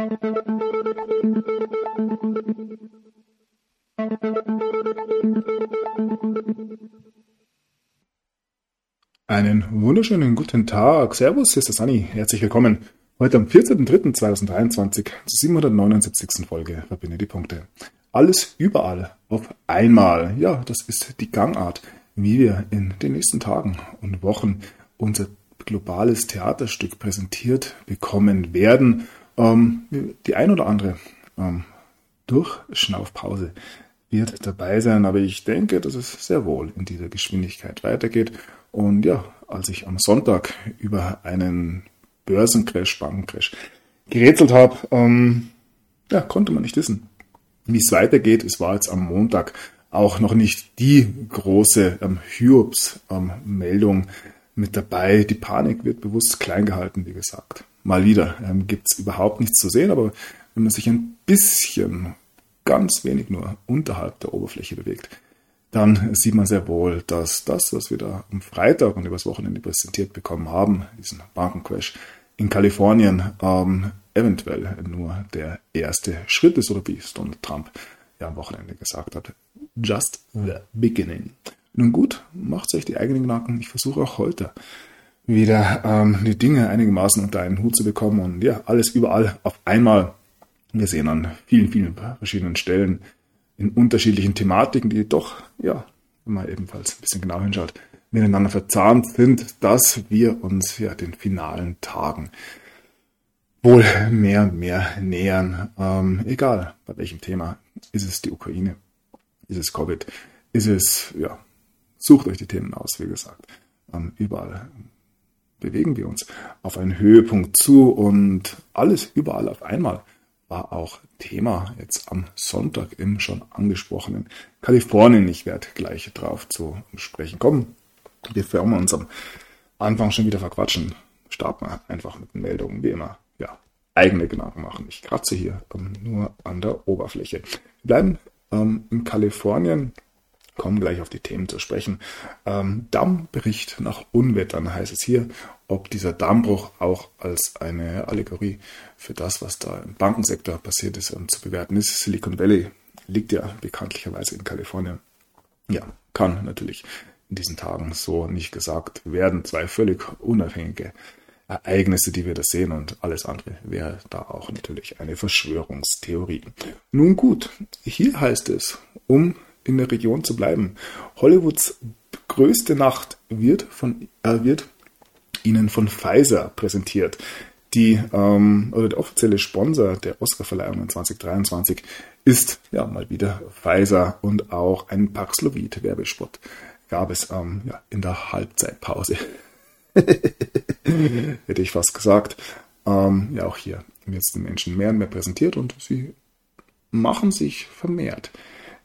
Einen wunderschönen guten Tag. Servus, hier ist der Sunny. Herzlich willkommen. Heute am 14.03.2023 zur 779. Folge Verbinde die Punkte. Alles überall auf einmal. Ja, das ist die Gangart, wie wir in den nächsten Tagen und Wochen unser globales Theaterstück präsentiert bekommen werden. Ähm, die ein oder andere ähm, Durchschnaufpause wird dabei sein, aber ich denke, dass es sehr wohl in dieser Geschwindigkeit weitergeht. Und ja, als ich am Sonntag über einen Börsencrash, Bankencrash gerätselt habe, ähm, ja, konnte man nicht wissen, wie es weitergeht. Es war jetzt am Montag auch noch nicht die große ähm, Hyops-Meldung mit dabei. Die Panik wird bewusst klein gehalten, wie gesagt. Mal wieder ähm, gibt es überhaupt nichts zu sehen, aber wenn man sich ein bisschen, ganz wenig nur unterhalb der Oberfläche bewegt, dann sieht man sehr wohl, dass das, was wir da am Freitag und übers Wochenende präsentiert bekommen haben, diesen Bankencrash in Kalifornien, ähm, eventuell nur der erste Schritt ist oder wie es Donald Trump ja am Wochenende gesagt hat, just the beginning. Nun gut, macht euch die eigenen Gedanken. Ich versuche auch heute wieder ähm, die Dinge einigermaßen unter einen Hut zu bekommen und ja, alles überall auf einmal. Wir sehen an vielen, vielen verschiedenen Stellen in unterschiedlichen Thematiken, die doch, ja, wenn man ebenfalls ein bisschen genau hinschaut, miteinander verzahnt sind, dass wir uns ja den finalen Tagen wohl mehr und mehr nähern. Ähm, egal bei welchem Thema. Ist es die Ukraine? Ist es Covid? Ist es, ja, sucht euch die Themen aus, wie gesagt. Ähm, überall bewegen wir uns auf einen Höhepunkt zu und alles überall auf einmal war auch Thema jetzt am Sonntag im schon angesprochenen Kalifornien. Ich werde gleich drauf zu sprechen kommen. Bevor wir uns am Anfang schon wieder verquatschen, starten wir einfach mit den Meldungen, wie immer. Ja, eigene Gedanken machen. Ich kratze hier nur an der Oberfläche. Wir bleiben ähm, in Kalifornien kommen gleich auf die Themen zu sprechen. Ähm, Dammbericht nach Unwettern heißt es hier, ob dieser Dammbruch auch als eine Allegorie für das, was da im Bankensektor passiert ist, um, zu bewerten ist. Silicon Valley liegt ja bekanntlicherweise in Kalifornien. Ja, kann natürlich in diesen Tagen so nicht gesagt werden. Zwei völlig unabhängige Ereignisse, die wir da sehen und alles andere wäre da auch natürlich eine Verschwörungstheorie. Nun gut, hier heißt es, um in der Region zu bleiben. Hollywoods größte Nacht wird, von, äh, wird Ihnen von Pfizer präsentiert. Die, ähm, oder der offizielle Sponsor der Oscarverleihung 2023 ist ja mal wieder Pfizer und auch ein Paxlovid Werbespot gab es ähm, ja, in der Halbzeitpause. Hätte ich fast gesagt. Ähm, ja, auch hier wird es den Menschen mehr und mehr präsentiert und sie machen sich vermehrt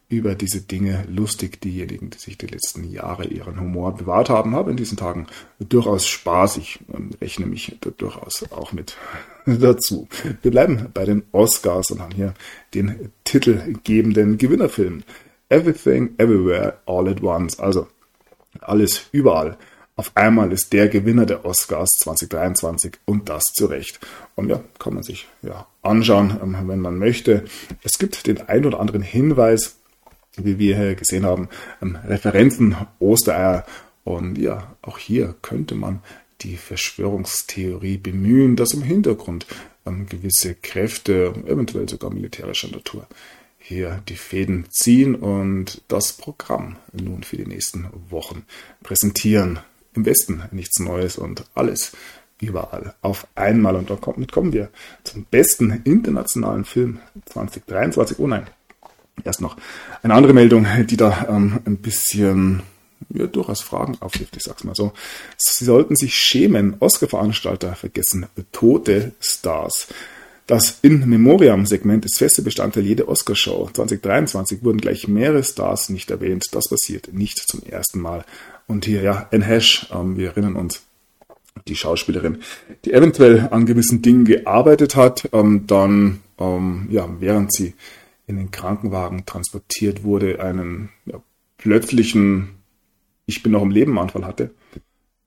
über diese Dinge lustig. Diejenigen, die sich die letzten Jahre ihren Humor bewahrt haben, haben in diesen Tagen durchaus Spaß. Ich ähm, rechne mich durchaus auch mit dazu. Wir bleiben bei den Oscars und haben hier den titelgebenden Gewinnerfilm. Everything, Everywhere, All at Once. Also alles überall. Auf einmal ist der Gewinner der Oscars 2023 und das zu Recht. Und ja, kann man sich ja anschauen, ähm, wenn man möchte. Es gibt den ein oder anderen Hinweis, wie wir hier gesehen haben, ähm, Referenzen, Ostereier. Und ja, auch hier könnte man die Verschwörungstheorie bemühen, dass im Hintergrund ähm, gewisse Kräfte, eventuell sogar militärischer Natur, hier die Fäden ziehen und das Programm nun für die nächsten Wochen präsentieren. Im Westen nichts Neues und alles überall auf einmal. Und damit kommen wir zum besten internationalen Film 2023. Oh nein, Erst noch eine andere Meldung, die da ähm, ein bisschen ja, durchaus Fragen aufwirft, ich sag's mal so. Sie sollten sich schämen, Oscar-Veranstalter vergessen tote Stars. Das In Memoriam-Segment ist feste Bestandteil jeder Oscarshow. 2023 wurden gleich mehrere Stars nicht erwähnt. Das passiert nicht zum ersten Mal. Und hier, ja, Anne Hash, ähm, wir erinnern uns, die Schauspielerin, die eventuell an gewissen Dingen gearbeitet hat, ähm, dann, ähm, ja, während sie in den Krankenwagen transportiert wurde, einen ja, plötzlichen Ich bin noch im Leben Anfall hatte.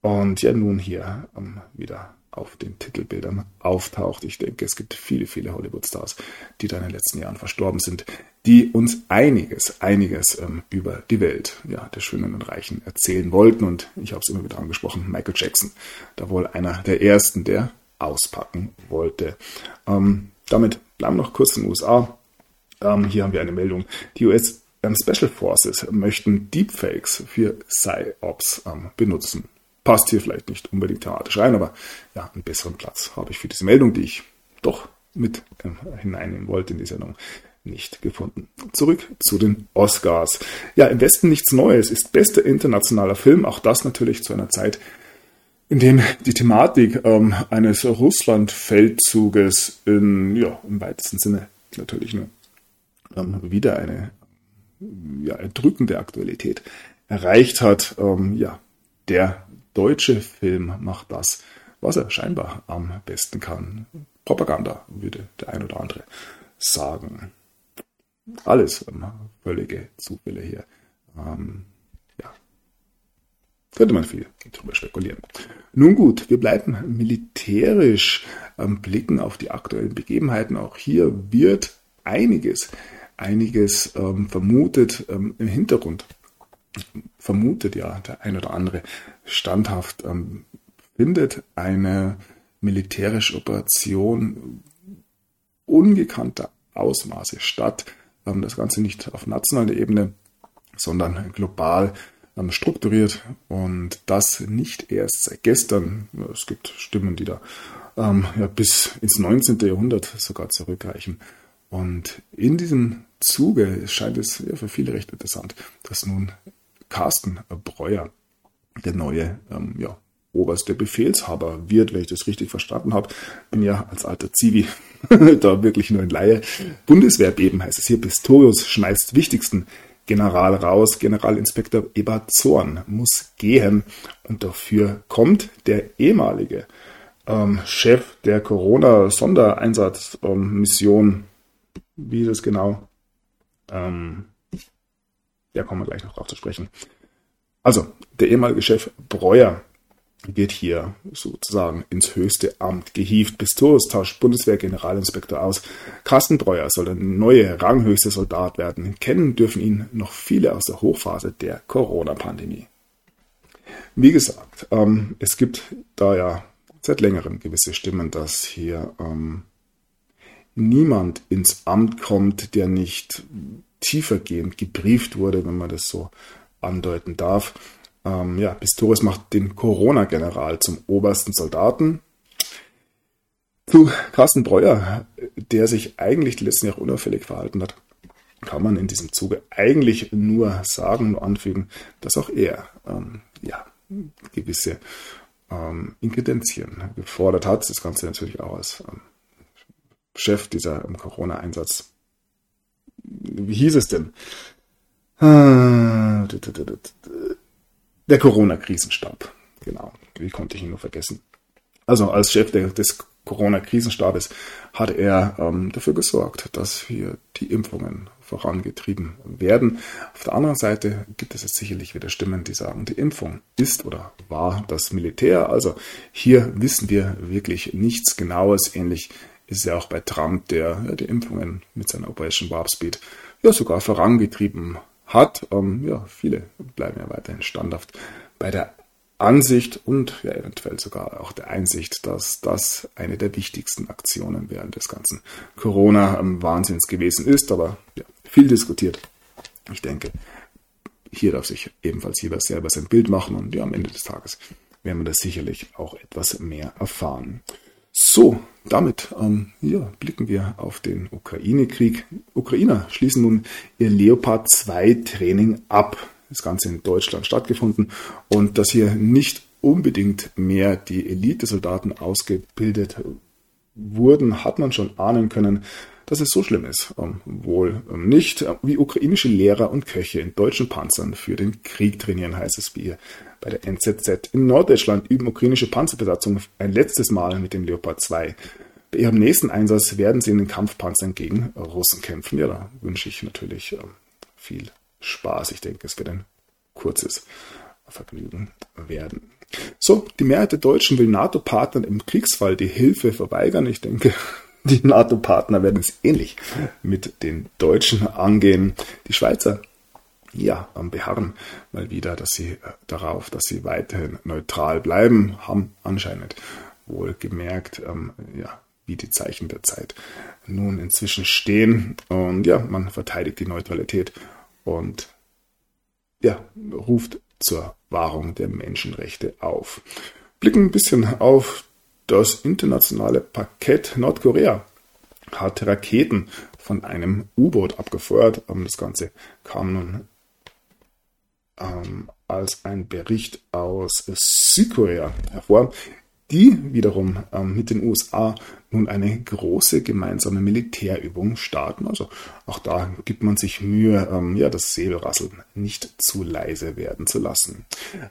Und ja, nun hier ähm, wieder auf den Titelbildern auftaucht. Ich denke, es gibt viele, viele Hollywood-Stars, die da in den letzten Jahren verstorben sind, die uns einiges, einiges ähm, über die Welt ja, der Schönen und Reichen erzählen wollten. Und ich habe es immer wieder angesprochen, Michael Jackson, da wohl einer der ersten, der auspacken wollte. Ähm, damit bleiben wir noch kurz in den USA. Ähm, hier haben wir eine Meldung. Die US ähm, Special Forces möchten Deepfakes für PsyOps ähm, benutzen. Passt hier vielleicht nicht unbedingt thematisch rein, aber ja, einen besseren Platz habe ich für diese Meldung, die ich doch mit ähm, hineinnehmen wollte in die Sendung, nicht gefunden. Zurück zu den Oscars. Ja, im Westen nichts Neues ist bester internationaler Film, auch das natürlich zu einer Zeit, in dem die Thematik ähm, eines Russland-Feldzuges ja, im weitesten Sinne natürlich nur ähm, wieder eine ja, erdrückende Aktualität erreicht hat. Ähm, ja, der deutsche Film macht das, was er scheinbar am besten kann. Propaganda, würde der ein oder andere sagen. Alles ähm, völlige Zufälle hier. Ähm, ja, könnte man viel drüber spekulieren. Nun gut, wir bleiben militärisch ähm, blicken auf die aktuellen Begebenheiten. Auch hier wird einiges einiges ähm, vermutet ähm, im Hintergrund. Vermutet ja der ein oder andere standhaft, ähm, findet eine militärische Operation ungekannter Ausmaße statt. Ähm, das Ganze nicht auf nationaler Ebene, sondern global ähm, strukturiert und das nicht erst seit gestern. Es gibt Stimmen, die da ähm, ja, bis ins 19. Jahrhundert sogar zurückreichen. Und in diesem Zuge scheint es ja, für viele recht interessant, dass nun Carsten Breuer der neue ähm, ja, oberste Befehlshaber wird, wenn ich das richtig verstanden habe. Bin ja als alter Zivi da wirklich nur ein Laie. Bundeswehrbeben heißt es hier. Pistorius schmeißt wichtigsten General raus. Generalinspektor Ebert Zorn muss gehen. Und dafür kommt der ehemalige ähm, Chef der Corona-Sondereinsatzmission ähm, wie ist es genau? Ähm, ja, kommen wir gleich noch drauf zu sprechen. Also, der ehemalige Chef Breuer wird hier sozusagen ins höchste Amt gehievt. Pistorius tauscht Bundeswehr-Generalinspektor aus. Carsten Breuer soll der neue ranghöchste Soldat werden. Kennen dürfen ihn noch viele aus der Hochphase der Corona-Pandemie. Wie gesagt, ähm, es gibt da ja seit längerem gewisse Stimmen, dass hier ähm, niemand ins Amt kommt, der nicht tiefergehend gebrieft wurde, wenn man das so andeuten darf. Ähm, ja, Pistorius macht den Corona-General zum obersten Soldaten. Zu Carsten Breuer, der sich eigentlich die letzten Jahre unauffällig verhalten hat, kann man in diesem Zuge eigentlich nur sagen, nur anfügen, dass auch er ähm, ja, gewisse ähm, Inkredenzien gefordert hat. Das Ganze natürlich auch als ähm, Chef dieser Corona-Einsatz. Wie hieß es denn? Der Corona-Krisenstab. Genau. Wie konnte ich ihn nur vergessen? Also als Chef des Corona-Krisenstabes hat er ähm, dafür gesorgt, dass hier die Impfungen vorangetrieben werden. Auf der anderen Seite gibt es jetzt sicherlich wieder Stimmen, die sagen, die Impfung ist oder war das Militär. Also hier wissen wir wirklich nichts Genaues, ähnlich ist ja auch bei Trump, der ja, die Impfungen mit seiner Operation Warp Speed ja sogar vorangetrieben hat. Ähm, ja, viele bleiben ja weiterhin standhaft bei der Ansicht und ja eventuell sogar auch der Einsicht, dass das eine der wichtigsten Aktionen während des ganzen Corona-Wahnsinns gewesen ist, aber ja, viel diskutiert. Ich denke, hier darf sich ebenfalls jeder selber sein Bild machen und ja, am Ende des Tages werden wir das sicherlich auch etwas mehr erfahren. So, damit ähm, ja, blicken wir auf den Ukraine-Krieg. Ukrainer schließen nun ihr Leopard 2 Training ab. Das Ganze in Deutschland stattgefunden und dass hier nicht unbedingt mehr die Elite-Soldaten ausgebildet wurden, hat man schon ahnen können, dass es so schlimm ist. Ähm, wohl ähm, nicht, wie ukrainische Lehrer und Köche in deutschen Panzern für den Krieg trainieren, heißt es wie bei der NZZ. In Norddeutschland üben ukrainische Panzerbesatzungen ein letztes Mal mit dem Leopard 2. Bei ihrem nächsten Einsatz werden sie in den Kampfpanzern gegen Russen kämpfen. Ja, da wünsche ich natürlich ähm, viel Spaß. Ich denke, es wird ein kurzes Vergnügen werden. So, die Mehrheit der Deutschen will NATO-Partnern im Kriegsfall die Hilfe verweigern. Ich denke, die NATO-Partner werden es ähnlich mit den Deutschen angehen. Die Schweizer, ja, beharren mal wieder, dass sie äh, darauf, dass sie weiterhin neutral bleiben, haben anscheinend wohl gemerkt, ähm, ja, wie die Zeichen der Zeit nun inzwischen stehen. Und ja, man verteidigt die Neutralität und ja, ruft zur Wahrung der Menschenrechte auf. Blicken ein bisschen auf das internationale Parkett Nordkorea hat Raketen von einem U-Boot abgefeuert. Ähm, das Ganze kam nun ähm, als ein Bericht aus Südkorea hervor die wiederum ähm, mit den USA nun eine große gemeinsame Militärübung starten. Also auch da gibt man sich Mühe, ähm, ja, das Säbelrasseln nicht zu leise werden zu lassen.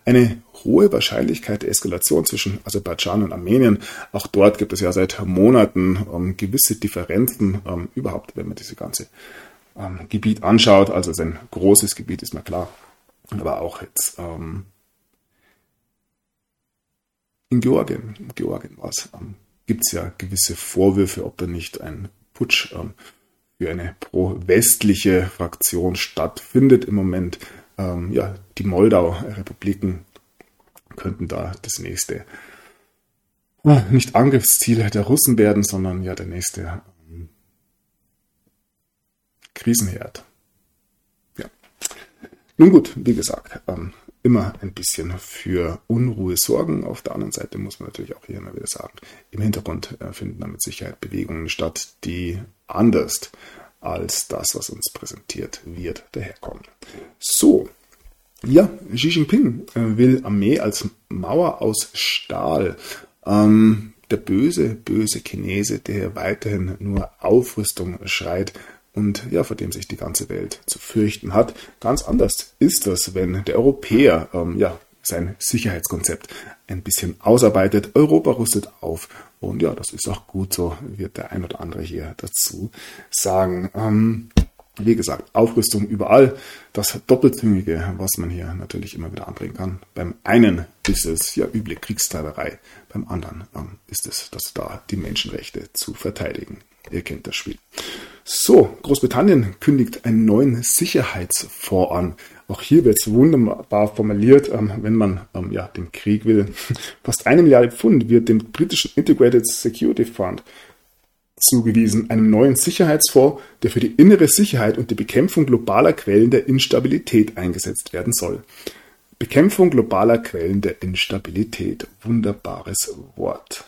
Eine hohe Wahrscheinlichkeit der Eskalation zwischen Aserbaidschan und Armenien. Auch dort gibt es ja seit Monaten ähm, gewisse Differenzen, ähm, überhaupt, wenn man diese ganze ähm, Gebiet anschaut. Also es ist ein großes Gebiet, ist mir klar. Aber auch jetzt ähm, in Georgien, in Georgien war es, ähm, gibt es ja gewisse Vorwürfe, ob da nicht ein Putsch ähm, für eine pro-westliche Fraktion stattfindet im Moment. Ähm, ja, die Moldau-Republiken könnten da das nächste äh, nicht Angriffsziel der Russen werden, sondern ja der nächste ähm, Krisenherd. Ja. Nun gut, wie gesagt, ähm, immer ein bisschen für Unruhe sorgen. Auf der anderen Seite muss man natürlich auch hier immer wieder sagen, im Hintergrund äh, finden da mit Sicherheit Bewegungen statt, die anders als das, was uns präsentiert wird, daherkommen. So, ja, Xi Jinping äh, will Armee als Mauer aus Stahl. Ähm, der böse, böse Chinese, der weiterhin nur Aufrüstung schreit, und ja, vor dem sich die ganze Welt zu fürchten hat. Ganz anders ist das, wenn der Europäer ähm, ja, sein Sicherheitskonzept ein bisschen ausarbeitet. Europa rüstet auf und ja, das ist auch gut so, wird der ein oder andere hier dazu sagen. Ähm, wie gesagt, Aufrüstung überall. Das Doppelzüngige, was man hier natürlich immer wieder anbringen kann. Beim einen ist es ja üble Kriegstreiberei, beim anderen ähm, ist es, dass da die Menschenrechte zu verteidigen. Ihr kennt das Spiel. So, Großbritannien kündigt einen neuen Sicherheitsfonds an. Auch hier wird es wunderbar formuliert, ähm, wenn man ähm, ja, den Krieg will. Fast eine Milliarde Pfund wird dem britischen Integrated Security Fund zugewiesen, einem neuen Sicherheitsfonds, der für die innere Sicherheit und die Bekämpfung globaler Quellen der Instabilität eingesetzt werden soll. Bekämpfung globaler Quellen der Instabilität. Wunderbares Wort.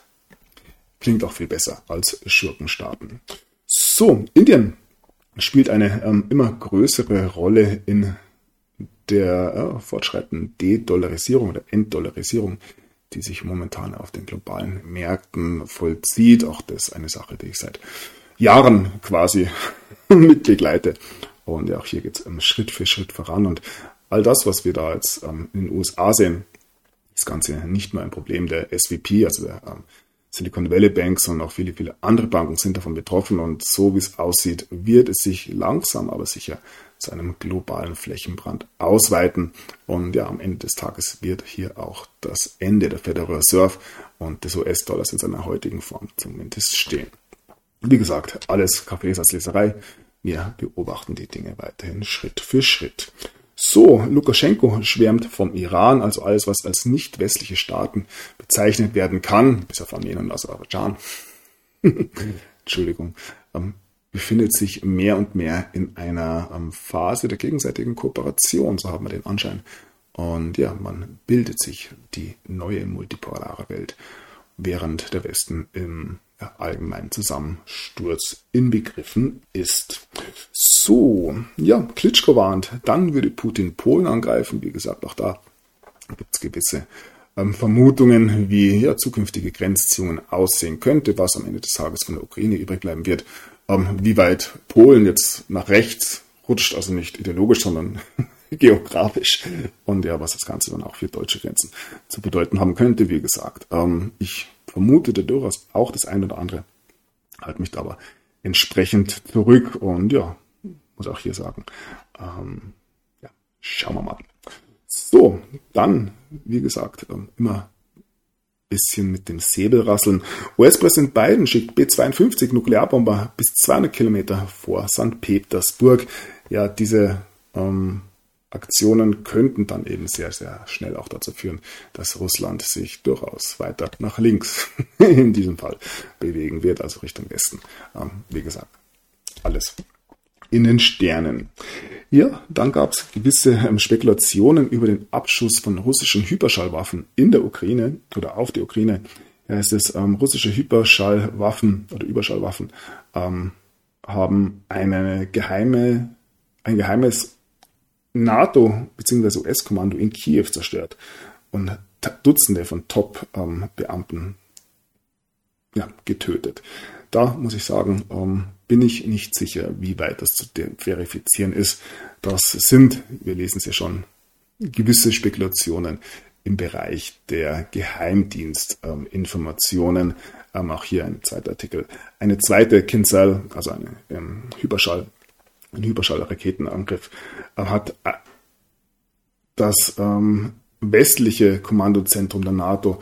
Klingt auch viel besser als Schurkenstaaten. So, Indien spielt eine ähm, immer größere Rolle in der äh, fortschreitenden De-Dollarisierung oder Entdollarisierung, die sich momentan auf den globalen Märkten vollzieht. Auch das ist eine Sache, die ich seit Jahren quasi mit begleite. Und ja, auch hier geht es ähm, Schritt für Schritt voran. Und all das, was wir da jetzt ähm, in den USA sehen, das Ganze nicht nur ein Problem der SVP, also der ähm, Silicon Valley Bank, sondern auch viele, viele andere Banken sind davon betroffen. Und so wie es aussieht, wird es sich langsam, aber sicher zu einem globalen Flächenbrand ausweiten. Und ja, am Ende des Tages wird hier auch das Ende der Federal Reserve und des US-Dollars in seiner heutigen Form zumindest stehen. Wie gesagt, alles Kaffeesatzleserei. Wir beobachten die Dinge weiterhin Schritt für Schritt. So, Lukaschenko schwärmt vom Iran, also alles, was als nicht westliche Staaten bezeichnet werden kann, bis auf Armenien und Aserbaidschan. Entschuldigung, ähm, befindet sich mehr und mehr in einer ähm, Phase der gegenseitigen Kooperation, so haben wir den Anschein. Und ja, man bildet sich die neue multipolare Welt, während der Westen im allgemeinen Zusammensturz inbegriffen ist. So, ja, Klitschko warnt, dann würde Putin Polen angreifen. Wie gesagt, auch da gibt es gewisse ähm, Vermutungen, wie ja, zukünftige Grenzziehungen aussehen könnte, was am Ende des Tages von der Ukraine übrig bleiben wird. Ähm, wie weit Polen jetzt nach rechts rutscht, also nicht ideologisch, sondern geografisch und ja, was das Ganze dann auch für deutsche Grenzen zu bedeuten haben könnte, wie gesagt. Ähm, ich vermutete durchaus auch das eine oder andere, halte mich da aber entsprechend zurück und ja, muss auch hier sagen, ähm, ja, schauen wir mal. So, dann, wie gesagt, ähm, immer bisschen mit dem Säbel rasseln. US-Präsident Biden schickt B-52 Nuklearbomber bis 200 Kilometer vor St. Petersburg. Ja, diese ähm, Aktionen könnten dann eben sehr, sehr schnell auch dazu führen, dass Russland sich durchaus weiter nach links in diesem Fall bewegen wird, also Richtung Westen. Ähm, wie gesagt, alles in den Sternen. Ja, dann gab es gewisse ähm, Spekulationen über den Abschuss von russischen Hyperschallwaffen in der Ukraine oder auf die Ukraine. Ja, es ist ähm, russische Hyperschallwaffen oder Überschallwaffen ähm, haben eine geheime, ein geheimes NATO- bzw. US-Kommando in Kiew zerstört und Dutzende von Top-Beamten ähm, ja, getötet. Da muss ich sagen, ähm, bin ich nicht sicher, wie weit das zu verifizieren ist. Das sind, wir lesen es ja schon, gewisse Spekulationen im Bereich der Geheimdienstinformationen. Ähm, auch hier ein zweiter Artikel. Eine zweite Kinzhal, also eine ähm, Hyperschall, ein Hyperschallraketenangriff, äh, hat äh, das ähm, westliche Kommandozentrum der NATO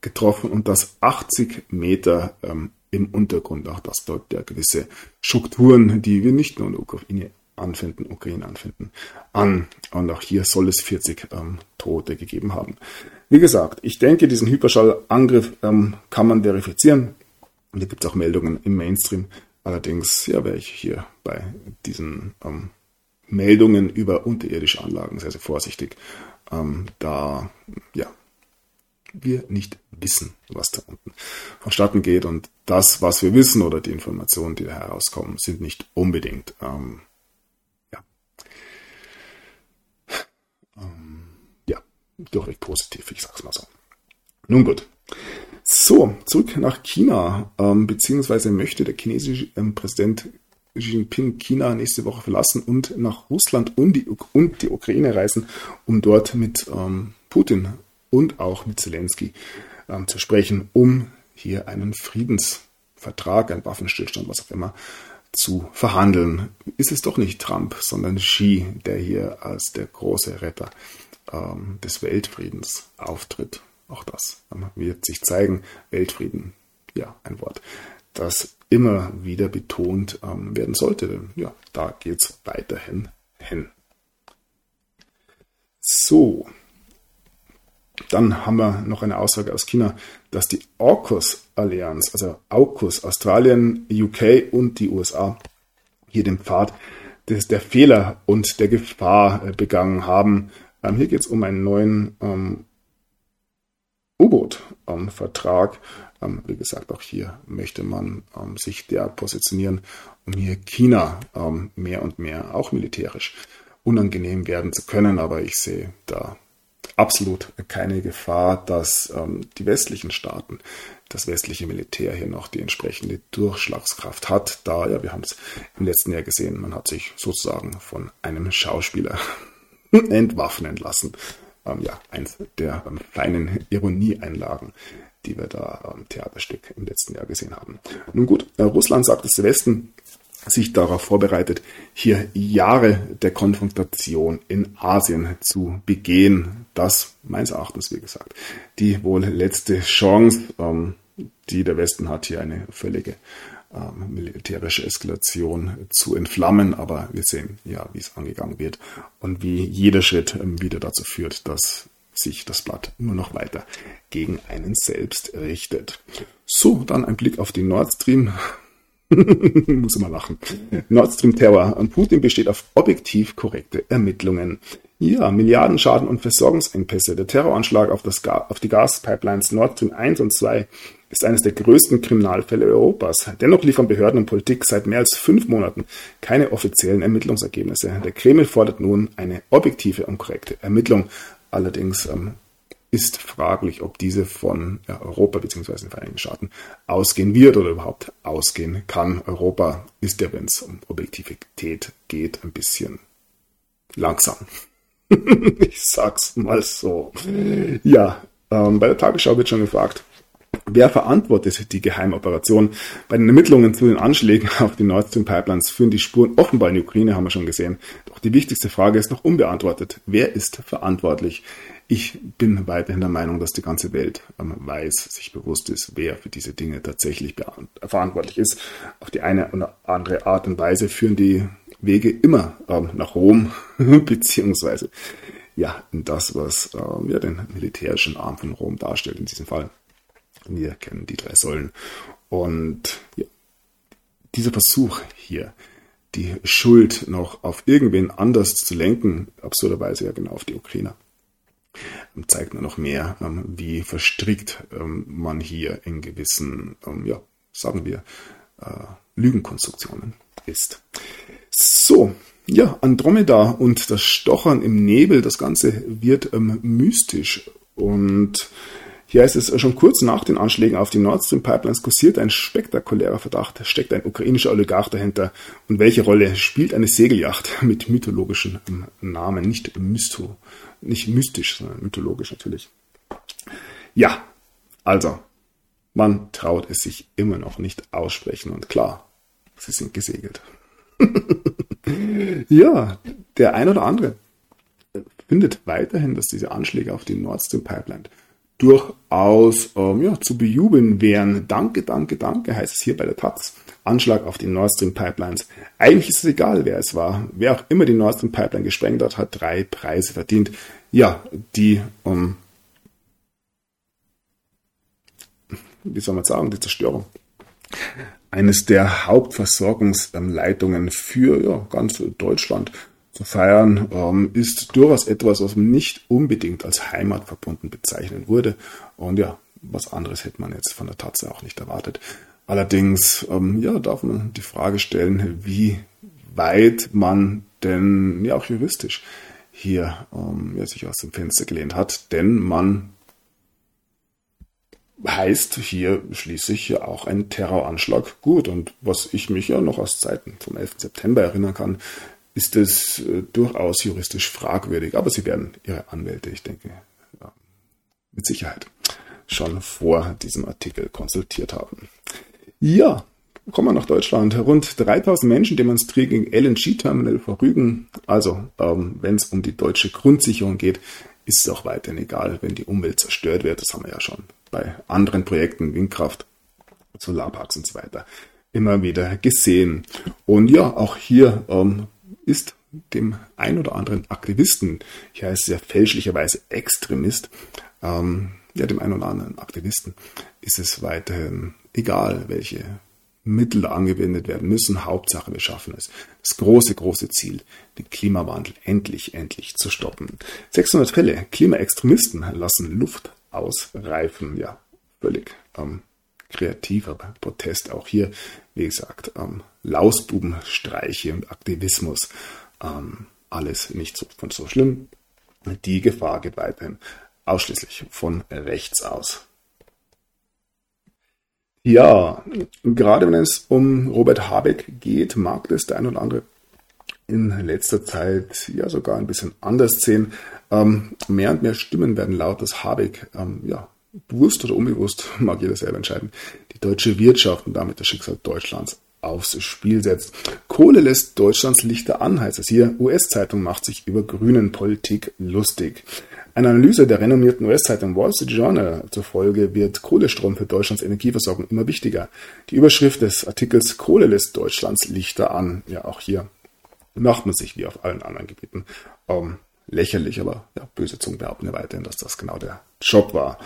getroffen und das 80 Meter ähm, im Untergrund. Auch das dort ja gewisse Strukturen, die wir nicht nur in der Ukraine anfinden, Ukraine anfinden, an. Und auch hier soll es 40 ähm, Tote gegeben haben. Wie gesagt, ich denke, diesen Hyperschallangriff ähm, kann man verifizieren. Und da gibt es auch Meldungen im Mainstream. Allerdings ja, wäre ich hier bei diesen ähm, Meldungen über unterirdische Anlagen sehr, sehr vorsichtig. Ähm, da ja, wir nicht wissen, was da unten vonstatten geht. Und das, was wir wissen oder die Informationen, die da herauskommen, sind nicht unbedingt ähm, ja, ähm, ja, durchweg positiv, ich sag's mal so. Nun gut. So, zurück nach China, ähm, beziehungsweise möchte der chinesische ähm, Präsident Xi Jinping China nächste Woche verlassen und nach Russland und die, und die Ukraine reisen, um dort mit ähm, Putin und auch mit Zelensky ähm, zu sprechen, um hier einen Friedensvertrag, einen Waffenstillstand, was auch immer, zu verhandeln. Ist es doch nicht Trump, sondern Xi, der hier als der große Retter ähm, des Weltfriedens auftritt. Auch das wird sich zeigen. Weltfrieden, ja, ein Wort, das immer wieder betont ähm, werden sollte. Ja, da geht es weiterhin hin. So, dann haben wir noch eine Aussage aus China, dass die AUKUS-Allianz, also AUKUS, Australien, UK und die USA, hier den Pfad des, der Fehler und der Gefahr äh, begangen haben. Ähm, hier geht es um einen neuen ähm, U-Boot-Vertrag. Ähm, wie gesagt, auch hier möchte man ähm, sich der positionieren, um hier China ähm, mehr und mehr auch militärisch unangenehm werden zu können. Aber ich sehe da absolut keine Gefahr, dass ähm, die westlichen Staaten, das westliche Militär hier noch die entsprechende Durchschlagskraft hat. Da, ja, wir haben es im letzten Jahr gesehen, man hat sich sozusagen von einem Schauspieler entwaffnen lassen. Ähm, ja, eins der ähm, feinen Ironieeinlagen, die wir da am ähm, Theaterstück im letzten Jahr gesehen haben. Nun gut, äh, Russland sagt es Westen, sich darauf vorbereitet, hier Jahre der Konfrontation in Asien zu begehen. Das meines Erachtens, wie gesagt, die wohl letzte Chance, ähm, die der Westen hat, hier eine völlige ähm, militärische Eskalation zu entflammen. Aber wir sehen ja, wie es angegangen wird und wie jeder Schritt ähm, wieder dazu führt, dass sich das Blatt nur noch weiter gegen einen selbst richtet. So, dann ein Blick auf die Nord Stream Muss immer lachen. Nord Stream Terror an Putin besteht auf objektiv korrekte Ermittlungen. Ja, Milliardenschaden und Versorgungsengpässe. Der Terroranschlag auf, das auf die Gaspipelines Nord Stream 1 und 2 ist eines der größten Kriminalfälle Europas. Dennoch liefern Behörden und Politik seit mehr als fünf Monaten keine offiziellen Ermittlungsergebnisse. Der Kreml fordert nun eine objektive und korrekte Ermittlung. Allerdings ähm, ist fraglich, ob diese von ja, Europa bzw. den Vereinigten Staaten ausgehen wird oder überhaupt ausgehen kann. Europa ist ja, wenn es um Objektivität geht, ein bisschen langsam. ich sag's mal so. Ja, ähm, bei der Tagesschau wird schon gefragt, Wer verantwortet die Geheimoperation? Bei den Ermittlungen zu den Anschlägen auf die Nord Stream Pipelines führen die Spuren offenbar in die Ukraine, haben wir schon gesehen. Doch die wichtigste Frage ist noch unbeantwortet. Wer ist verantwortlich? Ich bin weiterhin der Meinung, dass die ganze Welt ähm, weiß, sich bewusst ist, wer für diese Dinge tatsächlich verantwortlich ist. Auf die eine oder andere Art und Weise führen die Wege immer ähm, nach Rom, beziehungsweise ja, in das, was ähm, ja, den militärischen Arm von Rom darstellt in diesem Fall. Wir kennen die drei Säulen. Und ja, dieser Versuch hier, die Schuld noch auf irgendwen anders zu lenken, absurderweise ja genau auf die Ukrainer, zeigt nur noch mehr, ähm, wie verstrickt ähm, man hier in gewissen, ähm, ja, sagen wir, äh, Lügenkonstruktionen ist. So, ja, Andromeda und das Stochern im Nebel, das Ganze wird mystisch und hier heißt es, schon kurz nach den Anschlägen auf die Nord Stream Pipelines kursiert ein spektakulärer Verdacht. Steckt ein ukrainischer Oligarch dahinter? Und welche Rolle spielt eine Segelyacht mit mythologischen Namen? Nicht, mysto, nicht mystisch, sondern mythologisch natürlich. Ja, also, man traut es sich immer noch nicht aussprechen. Und klar, sie sind gesegelt. ja, der ein oder andere findet weiterhin, dass diese Anschläge auf die Nord Stream Pipeline durchaus ähm, ja, zu bejubeln wären. Danke, danke, danke, heißt es hier bei der Taz. Anschlag auf die Nord Stream Pipelines. Eigentlich ist es egal, wer es war. Wer auch immer die Nord Stream Pipeline gesprengt hat, hat drei Preise verdient. Ja, die, ähm, wie soll man sagen, die Zerstörung eines der Hauptversorgungsleitungen für ja, ganz Deutschland feiern, ähm, ist durchaus etwas, was nicht unbedingt als heimatverbunden bezeichnen würde. Und ja, was anderes hätte man jetzt von der Tatsache auch nicht erwartet. Allerdings, ähm, ja, darf man die Frage stellen, wie weit man denn ja auch juristisch hier ähm, ja, sich aus dem Fenster gelehnt hat, denn man heißt hier schließlich ja auch ein Terroranschlag gut. Und was ich mich ja noch aus Zeiten vom 11. September erinnern kann, ist es äh, durchaus juristisch fragwürdig. Aber Sie werden Ihre Anwälte, ich denke, ja, mit Sicherheit schon vor diesem Artikel konsultiert haben. Ja, kommen wir nach Deutschland. Rund 3000 Menschen demonstrieren gegen LNG-Terminal vor Rügen. Also, ähm, wenn es um die deutsche Grundsicherung geht, ist es auch weiterhin egal, wenn die Umwelt zerstört wird. Das haben wir ja schon bei anderen Projekten, Windkraft, Solarparks und so weiter, immer wieder gesehen. Und ja, auch hier ähm, ist dem ein oder anderen Aktivisten, ich heiße ja fälschlicherweise Extremist, ähm, ja, dem ein oder anderen Aktivisten ist es weiterhin egal, welche Mittel angewendet werden müssen. Hauptsache, wir schaffen es. Das große, große Ziel, den Klimawandel endlich, endlich zu stoppen. 600 Fälle, Klimaextremisten lassen Luft ausreifen. Ja, völlig ähm, kreativer Protest auch hier. Wie gesagt, ähm, Lausbubenstreiche und Aktivismus. Ähm, alles nicht so, von so schlimm. Die Gefahr geht weiterhin ausschließlich von rechts aus. Ja, gerade wenn es um Robert Habeck geht, mag das der ein oder andere in letzter Zeit ja sogar ein bisschen anders sehen. Ähm, mehr und mehr Stimmen werden laut, dass Habeck ähm, ja, bewusst oder unbewusst, mag jeder selber entscheiden, die deutsche Wirtschaft und damit das Schicksal Deutschlands aufs Spiel setzt. Kohle lässt Deutschlands Lichter an, heißt es hier. US-Zeitung macht sich über grünen Politik lustig. Eine Analyse der renommierten US-Zeitung Wall Street Journal zufolge wird Kohlestrom für Deutschlands Energieversorgung immer wichtiger. Die Überschrift des Artikels Kohle lässt Deutschlands Lichter an. Ja, auch hier macht man sich wie auf allen anderen Gebieten ähm, lächerlich, aber ja, böse Zungen behaupten ja weiterhin, dass das genau der Job war.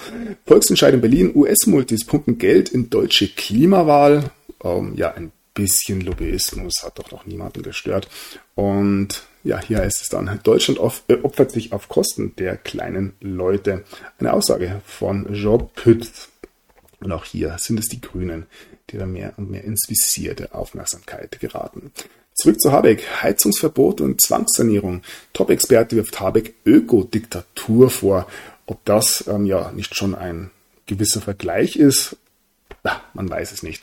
Volksentscheid in Berlin, US-Multis pumpen Geld in deutsche Klimawahl. Ähm, ja, ein bisschen Lobbyismus hat doch noch niemanden gestört. Und ja, hier heißt es dann, Deutschland äh, opfert sich auf Kosten der kleinen Leute. Eine Aussage von Jean Pütz. Und auch hier sind es die Grünen, die da mehr und mehr ins Visier der Aufmerksamkeit geraten. Zurück zu Habeck. Heizungsverbot und Zwangssanierung. Top-Experte wirft Habeck Ökodiktatur vor. Ob das ähm, ja nicht schon ein gewisser Vergleich ist, ja, man weiß es nicht.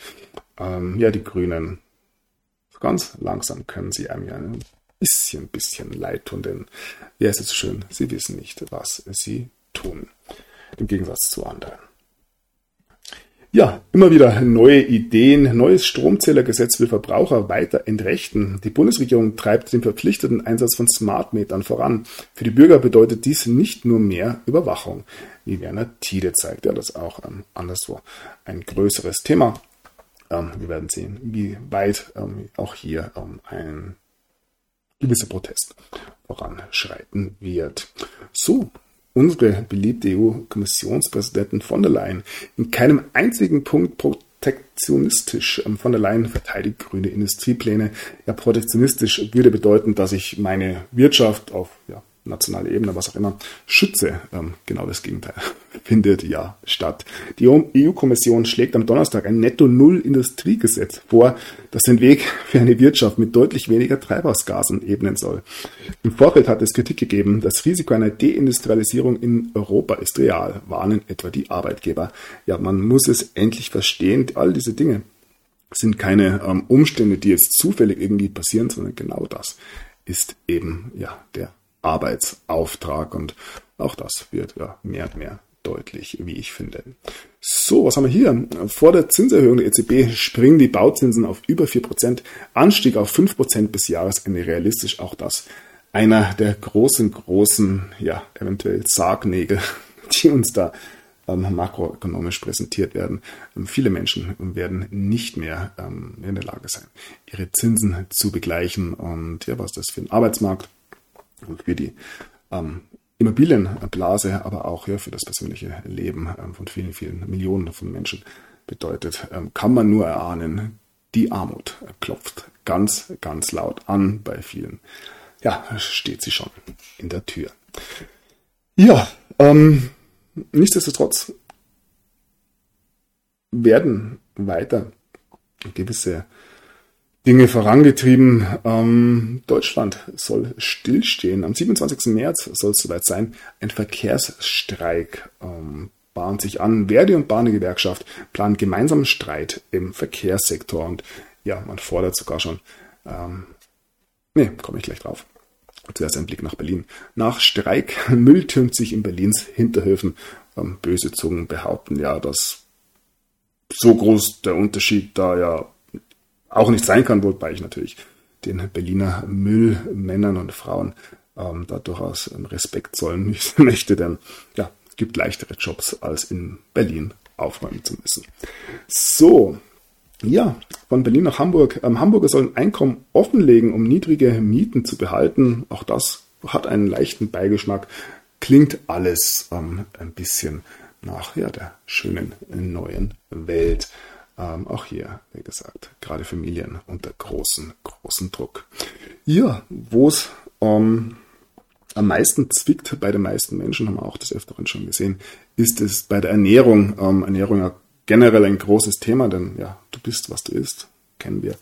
Ähm, ja, die Grünen, ganz langsam können sie einem ja ein bisschen, bisschen leid tun, denn wie heißt es so schön, sie wissen nicht, was sie tun. Im Gegensatz zu anderen. Ja, immer wieder neue Ideen. Neues Stromzählergesetz will Verbraucher weiter entrechten. Die Bundesregierung treibt den verpflichteten Einsatz von Smartmetern voran. Für die Bürger bedeutet dies nicht nur mehr Überwachung, wie Werner Tiede zeigt. Ja, das ist auch ähm, anderswo ein größeres Thema. Ähm, wir werden sehen, wie weit ähm, auch hier ähm, ein gewisser Protest voranschreiten wird. So, unsere beliebte EU-Kommissionspräsidentin von der Leyen in keinem einzigen Punkt protektionistisch. Ähm, von der Leyen verteidigt grüne Industriepläne. Ja, protektionistisch würde bedeuten, dass ich meine Wirtschaft auf ja, nationale Ebene, was auch immer, schütze. Ähm, genau das Gegenteil findet ja statt. Die EU-Kommission schlägt am Donnerstag ein Netto-Null-Industriegesetz vor, das den Weg für eine Wirtschaft mit deutlich weniger Treibhausgasen ebnen soll. Im Vorfeld hat es Kritik gegeben, das Risiko einer Deindustrialisierung in Europa ist real, warnen etwa die Arbeitgeber. Ja, man muss es endlich verstehen, all diese Dinge sind keine ähm, Umstände, die jetzt zufällig irgendwie passieren, sondern genau das ist eben ja der Arbeitsauftrag und auch das wird ja mehr und mehr deutlich, wie ich finde. So, was haben wir hier? Vor der Zinserhöhung der EZB springen die Bauzinsen auf über 4%, Anstieg auf 5% bis Jahresende realistisch, auch das einer der großen, großen, ja, eventuell Sargnägel, die uns da ähm, makroökonomisch präsentiert werden. Ähm, viele Menschen werden nicht mehr ähm, in der Lage sein, ihre Zinsen zu begleichen und ja, was das für den Arbeitsmarkt für die ähm, Immobilienblase, aber auch ja, für das persönliche Leben ähm, von vielen, vielen Millionen von Menschen bedeutet, ähm, kann man nur erahnen, die Armut klopft ganz, ganz laut an bei vielen. Ja, steht sie schon in der Tür. Ja, ähm, nichtsdestotrotz werden weiter gewisse Dinge vorangetrieben. Ähm, Deutschland soll stillstehen. Am 27. März soll es soweit sein. Ein Verkehrsstreik ähm, bahnt sich an. Verdi und Bahnegewerkschaft planen gemeinsamen Streit im Verkehrssektor. Und ja, man fordert sogar schon. Ähm, nee, komme ich gleich drauf. Zuerst ein Blick nach Berlin. Nach Streik Müll türmt sich in Berlins Hinterhöfen. Ähm, böse Zungen behaupten ja, dass so groß der Unterschied da ja auch nicht sein kann, wobei ich natürlich den Berliner Müllmännern und Frauen ähm, da durchaus Respekt zollen möchte, denn ja, es gibt leichtere Jobs, als in Berlin aufräumen zu müssen. So, ja, von Berlin nach Hamburg. Ähm, Hamburger sollen Einkommen offenlegen, um niedrige Mieten zu behalten. Auch das hat einen leichten Beigeschmack. Klingt alles ähm, ein bisschen nach ja, der schönen neuen Welt. Ähm, auch hier, wie gesagt, gerade Familien unter großen, großen Druck. Ja, wo es ähm, am meisten zwickt bei den meisten Menschen, haben wir auch des Öfteren schon gesehen, ist es bei der Ernährung. Ähm, Ernährung ja generell ein großes Thema, denn ja, du bist, was du isst, kennen wir.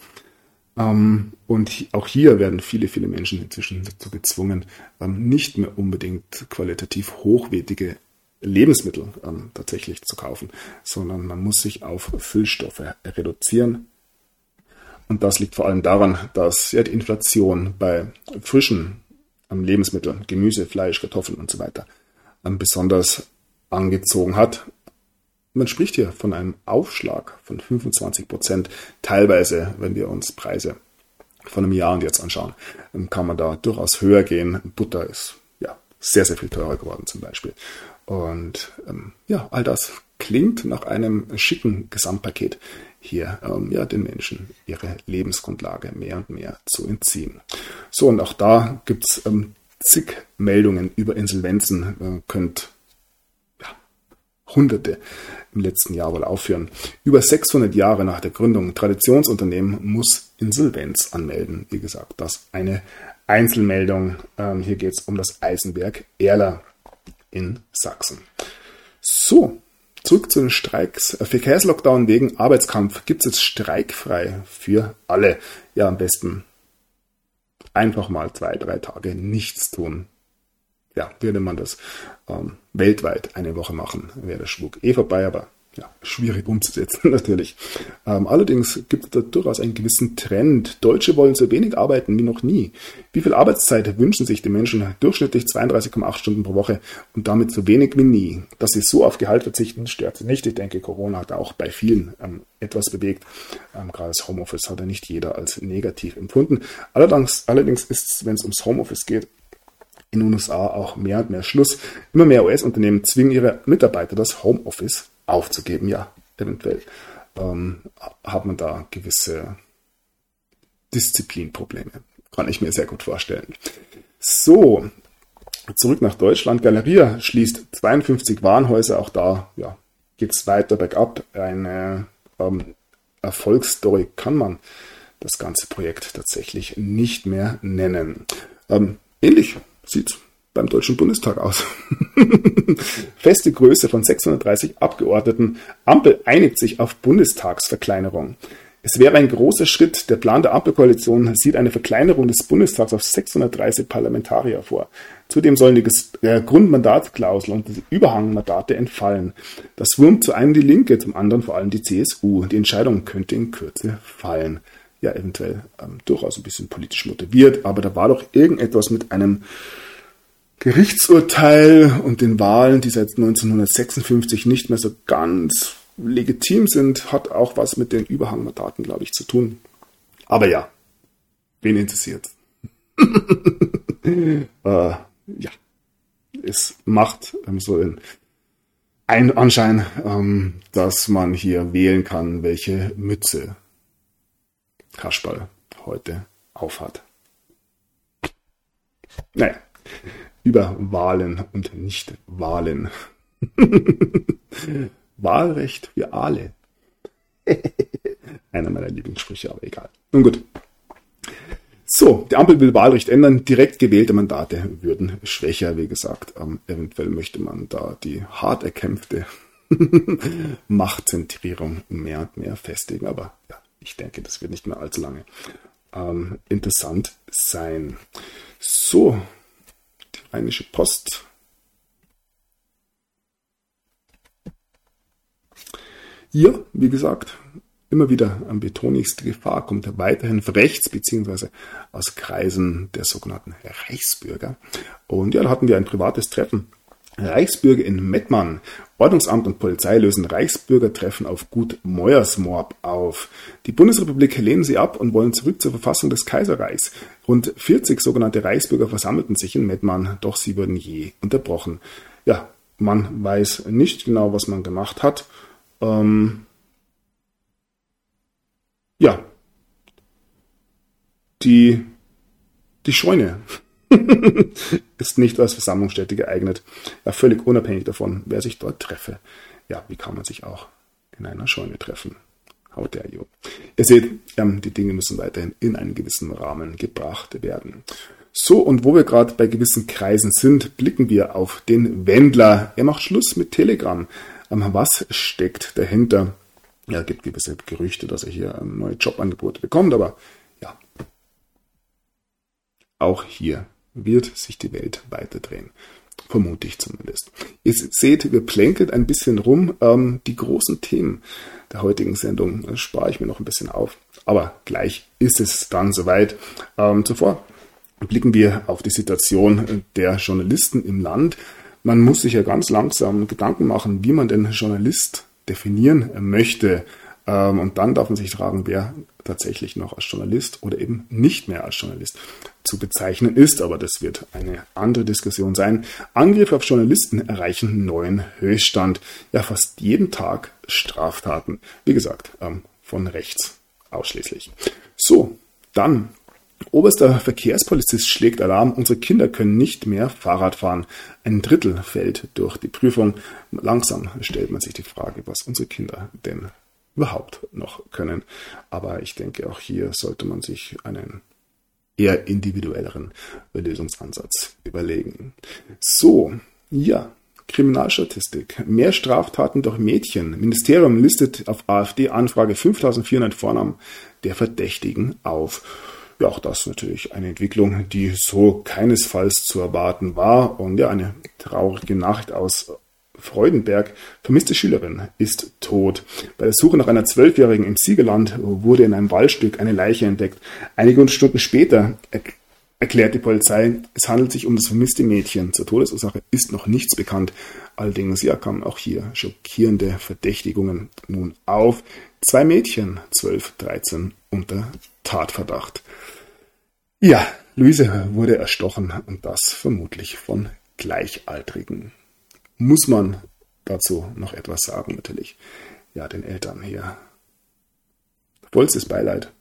Ähm, und auch hier werden viele, viele Menschen inzwischen dazu gezwungen, ähm, nicht mehr unbedingt qualitativ hochwertige Lebensmittel ähm, tatsächlich zu kaufen, sondern man muss sich auf Füllstoffe reduzieren. Und das liegt vor allem daran, dass ja die Inflation bei frischen ähm, Lebensmitteln, Gemüse, Fleisch, Kartoffeln und so weiter ähm, besonders angezogen hat. Man spricht hier von einem Aufschlag von 25 Prozent. Teilweise, wenn wir uns Preise von einem Jahr und jetzt anschauen, ähm, kann man da durchaus höher gehen. Butter ist ja sehr, sehr viel teurer geworden zum Beispiel. Und ähm, ja, all das klingt nach einem schicken Gesamtpaket, hier ähm, ja, den Menschen ihre Lebensgrundlage mehr und mehr zu entziehen. So, und auch da gibt es ähm, zig Meldungen über Insolvenzen. Ihr könnt ja, Hunderte im letzten Jahr wohl aufführen. Über 600 Jahre nach der Gründung Traditionsunternehmen muss Insolvenz anmelden. Wie gesagt, das eine Einzelmeldung. Ähm, hier geht es um das Eisenwerk Erler in Sachsen. So, zurück zu den Streiks. Verkehrslockdown wegen Arbeitskampf gibt es jetzt streikfrei für alle. Ja, am besten einfach mal zwei, drei Tage nichts tun. Ja, würde man das ähm, weltweit eine Woche machen, wäre der Schwug eh vorbei, aber ja, schwierig umzusetzen natürlich. Ähm, allerdings gibt es da durchaus einen gewissen Trend. Deutsche wollen so wenig arbeiten wie noch nie. Wie viel Arbeitszeit wünschen sich die Menschen? Durchschnittlich 32,8 Stunden pro Woche und damit so wenig wie nie. Dass sie so auf Gehalt verzichten, stört sie nicht. Ich denke, Corona hat auch bei vielen ähm, etwas bewegt. Ähm, gerade das Homeoffice hat ja nicht jeder als negativ empfunden. Allerdings, allerdings ist es, wenn es ums Homeoffice geht, in den USA auch mehr und mehr Schluss. Immer mehr US-Unternehmen zwingen ihre Mitarbeiter das Homeoffice aufzugeben. Ja, eventuell ähm, hat man da gewisse Disziplinprobleme. Kann ich mir sehr gut vorstellen. So, zurück nach Deutschland. Galeria schließt 52 Warenhäuser. Auch da ja, geht es weiter bergab. Eine ähm, Erfolgsstory kann man das ganze Projekt tatsächlich nicht mehr nennen. Ähm, ähnlich sieht beim Deutschen Bundestag aus. Feste Größe von 630 Abgeordneten. Ampel einigt sich auf Bundestagsverkleinerung. Es wäre ein großer Schritt. Der Plan der Ampelkoalition sieht eine Verkleinerung des Bundestags auf 630 Parlamentarier vor. Zudem sollen die äh, Grundmandatsklausel und die Überhangmandate entfallen. Das wurmt zu einem die Linke, zum anderen vor allem die CSU. Die Entscheidung könnte in Kürze fallen. Ja, eventuell ähm, durchaus ein bisschen politisch motiviert, aber da war doch irgendetwas mit einem Gerichtsurteil und den Wahlen, die seit 1956 nicht mehr so ganz legitim sind, hat auch was mit den Überhangmandaten, glaube ich, zu tun. Aber ja, wen interessiert? äh, ja, es macht ähm, so einen Anschein, ähm, dass man hier wählen kann, welche Mütze Kasperl heute aufhat. Naja, über Wahlen und Nicht-Wahlen. Wahlrecht für alle. Einer meiner Lieblingssprüche, aber egal. Nun gut. So, die Ampel will Wahlrecht ändern. Direkt gewählte Mandate würden schwächer, wie gesagt. Ähm, eventuell möchte man da die hart erkämpfte Machtzentrierung mehr und mehr festigen. Aber ja, ich denke, das wird nicht mehr allzu lange ähm, interessant sein. So, Rheinische Post. Hier, wie gesagt, immer wieder am betonigste Gefahr kommt weiterhin rechts beziehungsweise aus Kreisen der sogenannten Reichsbürger. Und ja, da hatten wir ein privates Treffen Reichsbürger in Mettmann. Ordnungsamt und Polizei lösen Reichsbürgertreffen auf Gut Meuersmorb auf. Die Bundesrepublik lehnen sie ab und wollen zurück zur Verfassung des Kaiserreichs. Rund 40 sogenannte Reichsbürger versammelten sich in Mettmann, doch sie wurden je unterbrochen. Ja, man weiß nicht genau, was man gemacht hat. Ähm ja, die, die Scheune ist nicht als Versammlungsstätte geeignet. Ja, völlig unabhängig davon, wer sich dort treffe. Ja, wie kann man sich auch in einer Scheune treffen? How dare you? Ihr seht, ähm, die Dinge müssen weiterhin in einen gewissen Rahmen gebracht werden. So, und wo wir gerade bei gewissen Kreisen sind, blicken wir auf den Wendler. Er macht Schluss mit Telegram. Ähm, was steckt dahinter? Ja, es gibt gewisse Gerüchte, dass er hier ähm, neue Jobangebote bekommt, aber ja, auch hier wird sich die Welt weiterdrehen. Vermute ich zumindest. Ihr seht, wir plänkelt ein bisschen rum. Ähm, die großen Themen der heutigen Sendung äh, spare ich mir noch ein bisschen auf. Aber gleich ist es dann soweit. Ähm, zuvor blicken wir auf die Situation der Journalisten im Land. Man muss sich ja ganz langsam Gedanken machen, wie man den Journalist definieren möchte. Ähm, und dann darf man sich fragen, wer tatsächlich noch als Journalist oder eben nicht mehr als Journalist zu bezeichnen ist. Aber das wird eine andere Diskussion sein. Angriffe auf Journalisten erreichen neuen Höchststand. Ja, fast jeden Tag Straftaten. Wie gesagt, ähm, von rechts ausschließlich. So, dann Oberster Verkehrspolizist schlägt Alarm, unsere Kinder können nicht mehr Fahrrad fahren. Ein Drittel fällt durch die Prüfung. Langsam stellt man sich die Frage, was unsere Kinder denn überhaupt noch können. Aber ich denke, auch hier sollte man sich einen eher individuelleren Lösungsansatz überlegen. So, ja, Kriminalstatistik. Mehr Straftaten durch Mädchen. Ministerium listet auf AfD-Anfrage 5400 Vornamen der Verdächtigen auf. Ja, auch das natürlich eine Entwicklung, die so keinesfalls zu erwarten war und ja, eine traurige Nachricht aus Freudenberg, vermisste Schülerin, ist tot. Bei der Suche nach einer Zwölfjährigen im Siegerland wurde in einem Waldstück eine Leiche entdeckt. Einige Stunden später erklärt die Polizei, es handelt sich um das vermisste Mädchen. Zur Todesursache ist noch nichts bekannt. Allerdings ja, kamen auch hier schockierende Verdächtigungen nun auf. Zwei Mädchen, 12, 13, unter Tatverdacht. Ja, Luise wurde erstochen und das vermutlich von Gleichaltrigen. Muss man dazu noch etwas sagen, natürlich. Ja, den Eltern hier. Vollstes Beileid.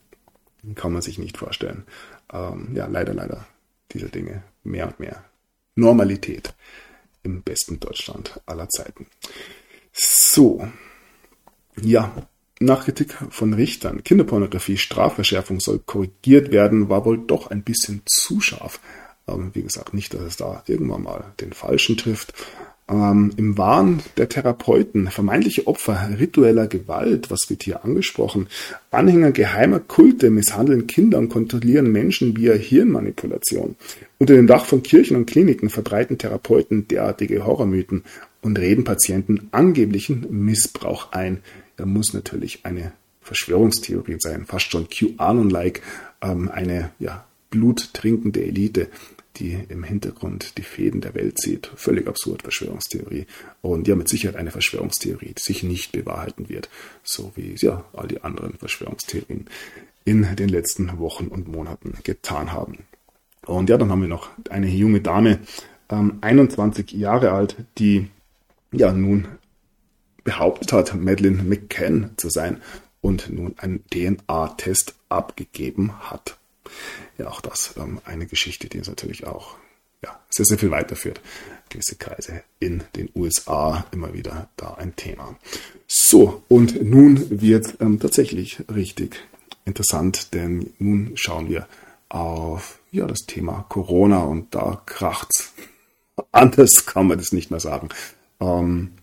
Kann man sich nicht vorstellen ähm, ja, leider, leider diese Dinge mehr und mehr Normalität im besten Deutschland aller Zeiten. So, ja, nach Kritik von Richtern, Kinderpornografie, Strafverschärfung soll korrigiert werden, war wohl doch ein bisschen zu scharf. Ähm, wie gesagt, nicht, dass es da irgendwann mal den Falschen trifft, ähm, im Wahn der Therapeuten, vermeintliche Opfer ritueller Gewalt, was wird hier angesprochen, Anhänger geheimer Kulte misshandeln Kinder und kontrollieren Menschen via Hirnmanipulation. Unter dem Dach von Kirchen und Kliniken verbreiten Therapeuten derartige Horrormythen und reden Patienten angeblichen Missbrauch ein. Da muss natürlich eine Verschwörungstheorie sein, fast schon QAnon-like, ähm, eine ja, bluttrinkende Elite die im Hintergrund die Fäden der Welt sieht. Völlig absurd, Verschwörungstheorie. Und ja, mit Sicherheit eine Verschwörungstheorie, die sich nicht bewahrheiten wird, so wie ja all die anderen Verschwörungstheorien in den letzten Wochen und Monaten getan haben. Und ja, dann haben wir noch eine junge Dame, ähm, 21 Jahre alt, die ja nun behauptet hat, Madeleine McCann zu sein und nun einen DNA-Test abgegeben hat. Ja, auch das ähm, eine Geschichte, die uns natürlich auch ja, sehr, sehr viel weiterführt. Gewisse Kreise in den USA immer wieder da ein Thema. So, und nun wird ähm, tatsächlich richtig interessant, denn nun schauen wir auf ja, das Thema Corona und da kracht's. Anders kann man das nicht mehr sagen. Ähm,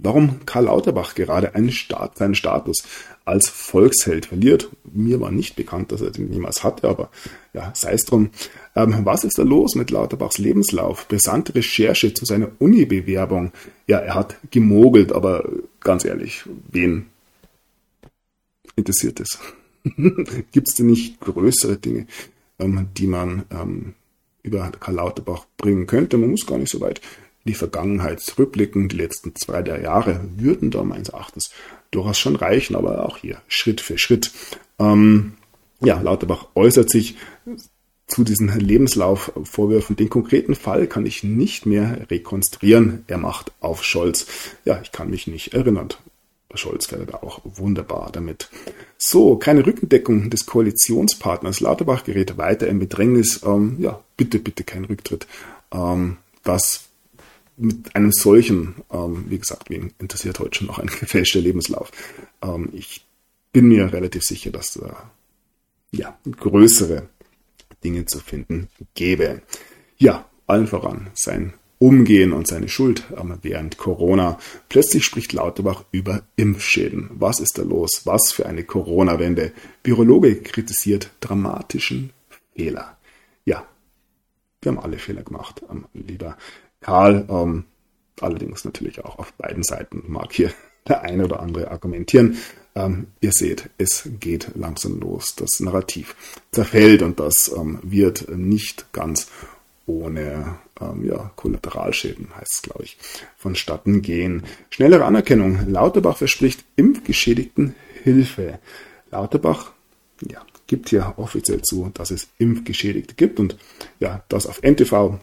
Warum Karl Lauterbach gerade Staat, seinen Status als Volksheld verliert, mir war nicht bekannt, dass er den niemals hatte, aber ja, sei es drum. Ähm, was ist da los mit Lauterbachs Lebenslauf? Brisante Recherche zu seiner Uni-Bewerbung. Ja, er hat gemogelt, aber ganz ehrlich, wen interessiert es? Gibt es denn nicht größere Dinge, ähm, die man ähm, über Karl Lauterbach bringen könnte? Man muss gar nicht so weit die Vergangenheit zurückblicken, die letzten zwei, drei Jahre würden da meines Erachtens durchaus schon reichen, aber auch hier Schritt für Schritt. Ähm, ja, Lauterbach äußert sich zu diesen Lebenslaufvorwürfen. Den konkreten Fall kann ich nicht mehr rekonstruieren. Er macht auf Scholz. Ja, ich kann mich nicht erinnern. Scholz fährt da auch wunderbar damit. So, keine Rückendeckung des Koalitionspartners. Lauterbach gerät weiter in Bedrängnis. Ähm, ja, bitte, bitte kein Rücktritt. Ähm, das mit einem solchen, ähm, wie gesagt, wen interessiert heute schon noch ein gefälschter Lebenslauf? Ähm, ich bin mir relativ sicher, dass da ja, größere Dinge zu finden gäbe. Ja, allen voran sein Umgehen und seine Schuld ähm, während Corona. Plötzlich spricht Lauterbach über Impfschäden. Was ist da los? Was für eine Corona-Wende? Virologe kritisiert dramatischen Fehler. Ja, wir haben alle Fehler gemacht, ähm, lieber Karl. Ähm, allerdings natürlich auch auf beiden Seiten mag hier der eine oder andere argumentieren. Ähm, ihr seht, es geht langsam los. Das Narrativ zerfällt und das ähm, wird nicht ganz ohne ähm, ja, Kollateralschäden, heißt es, glaube ich, vonstatten gehen. Schnellere Anerkennung. Lauterbach verspricht Impfgeschädigten Hilfe. Lauterbach ja, gibt hier offiziell zu, dass es Impfgeschädigte gibt und ja, das auf NTV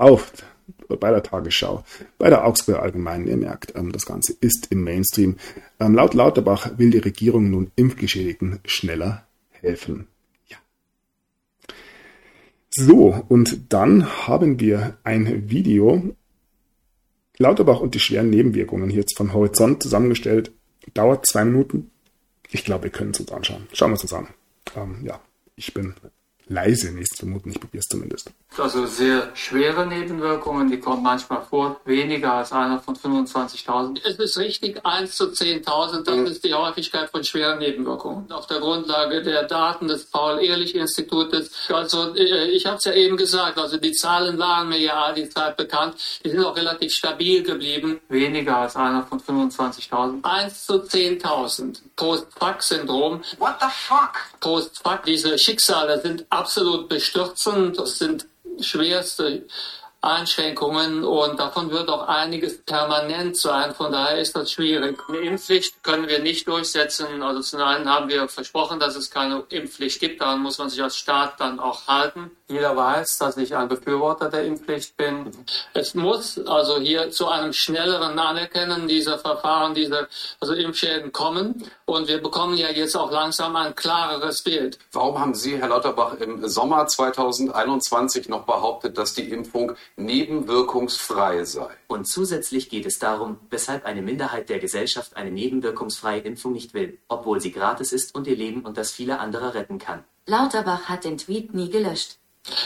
auf bei der Tagesschau, bei der Augsburger Allgemeinen. Ihr merkt, ähm, das Ganze ist im Mainstream. Ähm, laut Lauterbach will die Regierung nun Impfgeschädigten schneller helfen. Ja. So, und dann haben wir ein Video. Lauterbach und die schweren Nebenwirkungen hier jetzt von Horizont zusammengestellt. Dauert zwei Minuten. Ich glaube, wir können es uns anschauen. Schauen wir es uns an. Ähm, ja, ich bin leise nächstes vermuten. Ich probiere es zumindest. Also sehr schwere Nebenwirkungen, die kommen manchmal vor, weniger als einer von 25.000. Es ist richtig, 1 zu 10.000, das mhm. ist die Häufigkeit von schweren Nebenwirkungen. Auf der Grundlage der Daten des Paul-Ehrlich-Institutes. Also äh, ich habe es ja eben gesagt, also die Zahlen waren mir ja all die Zeit bekannt. Die sind auch relativ stabil geblieben, weniger als einer von 25.000. 1 zu 10.000. Post-Fuck-Syndrom. What the fuck? Post-Fuck, diese Schicksale sind absolut bestürzend. Das sind schwerste Einschränkungen und davon wird auch einiges permanent sein. Von daher ist das schwierig. Eine Impfpflicht können wir nicht durchsetzen. Also zum einen haben wir versprochen, dass es keine Impfpflicht gibt. Daran muss man sich als Staat dann auch halten. Jeder weiß, dass ich ein Befürworter der Impfpflicht bin. Es muss also hier zu einem schnelleren Anerkennen dieser Verfahren, dieser also Impfschäden kommen. Und wir bekommen ja jetzt auch langsam ein klareres Bild. Warum haben Sie, Herr Lauterbach, im Sommer 2021 noch behauptet, dass die Impfung nebenwirkungsfrei sei? Und zusätzlich geht es darum, weshalb eine Minderheit der Gesellschaft eine nebenwirkungsfreie Impfung nicht will, obwohl sie gratis ist und ihr Leben und das viele andere retten kann. Lauterbach hat den Tweet nie gelöscht.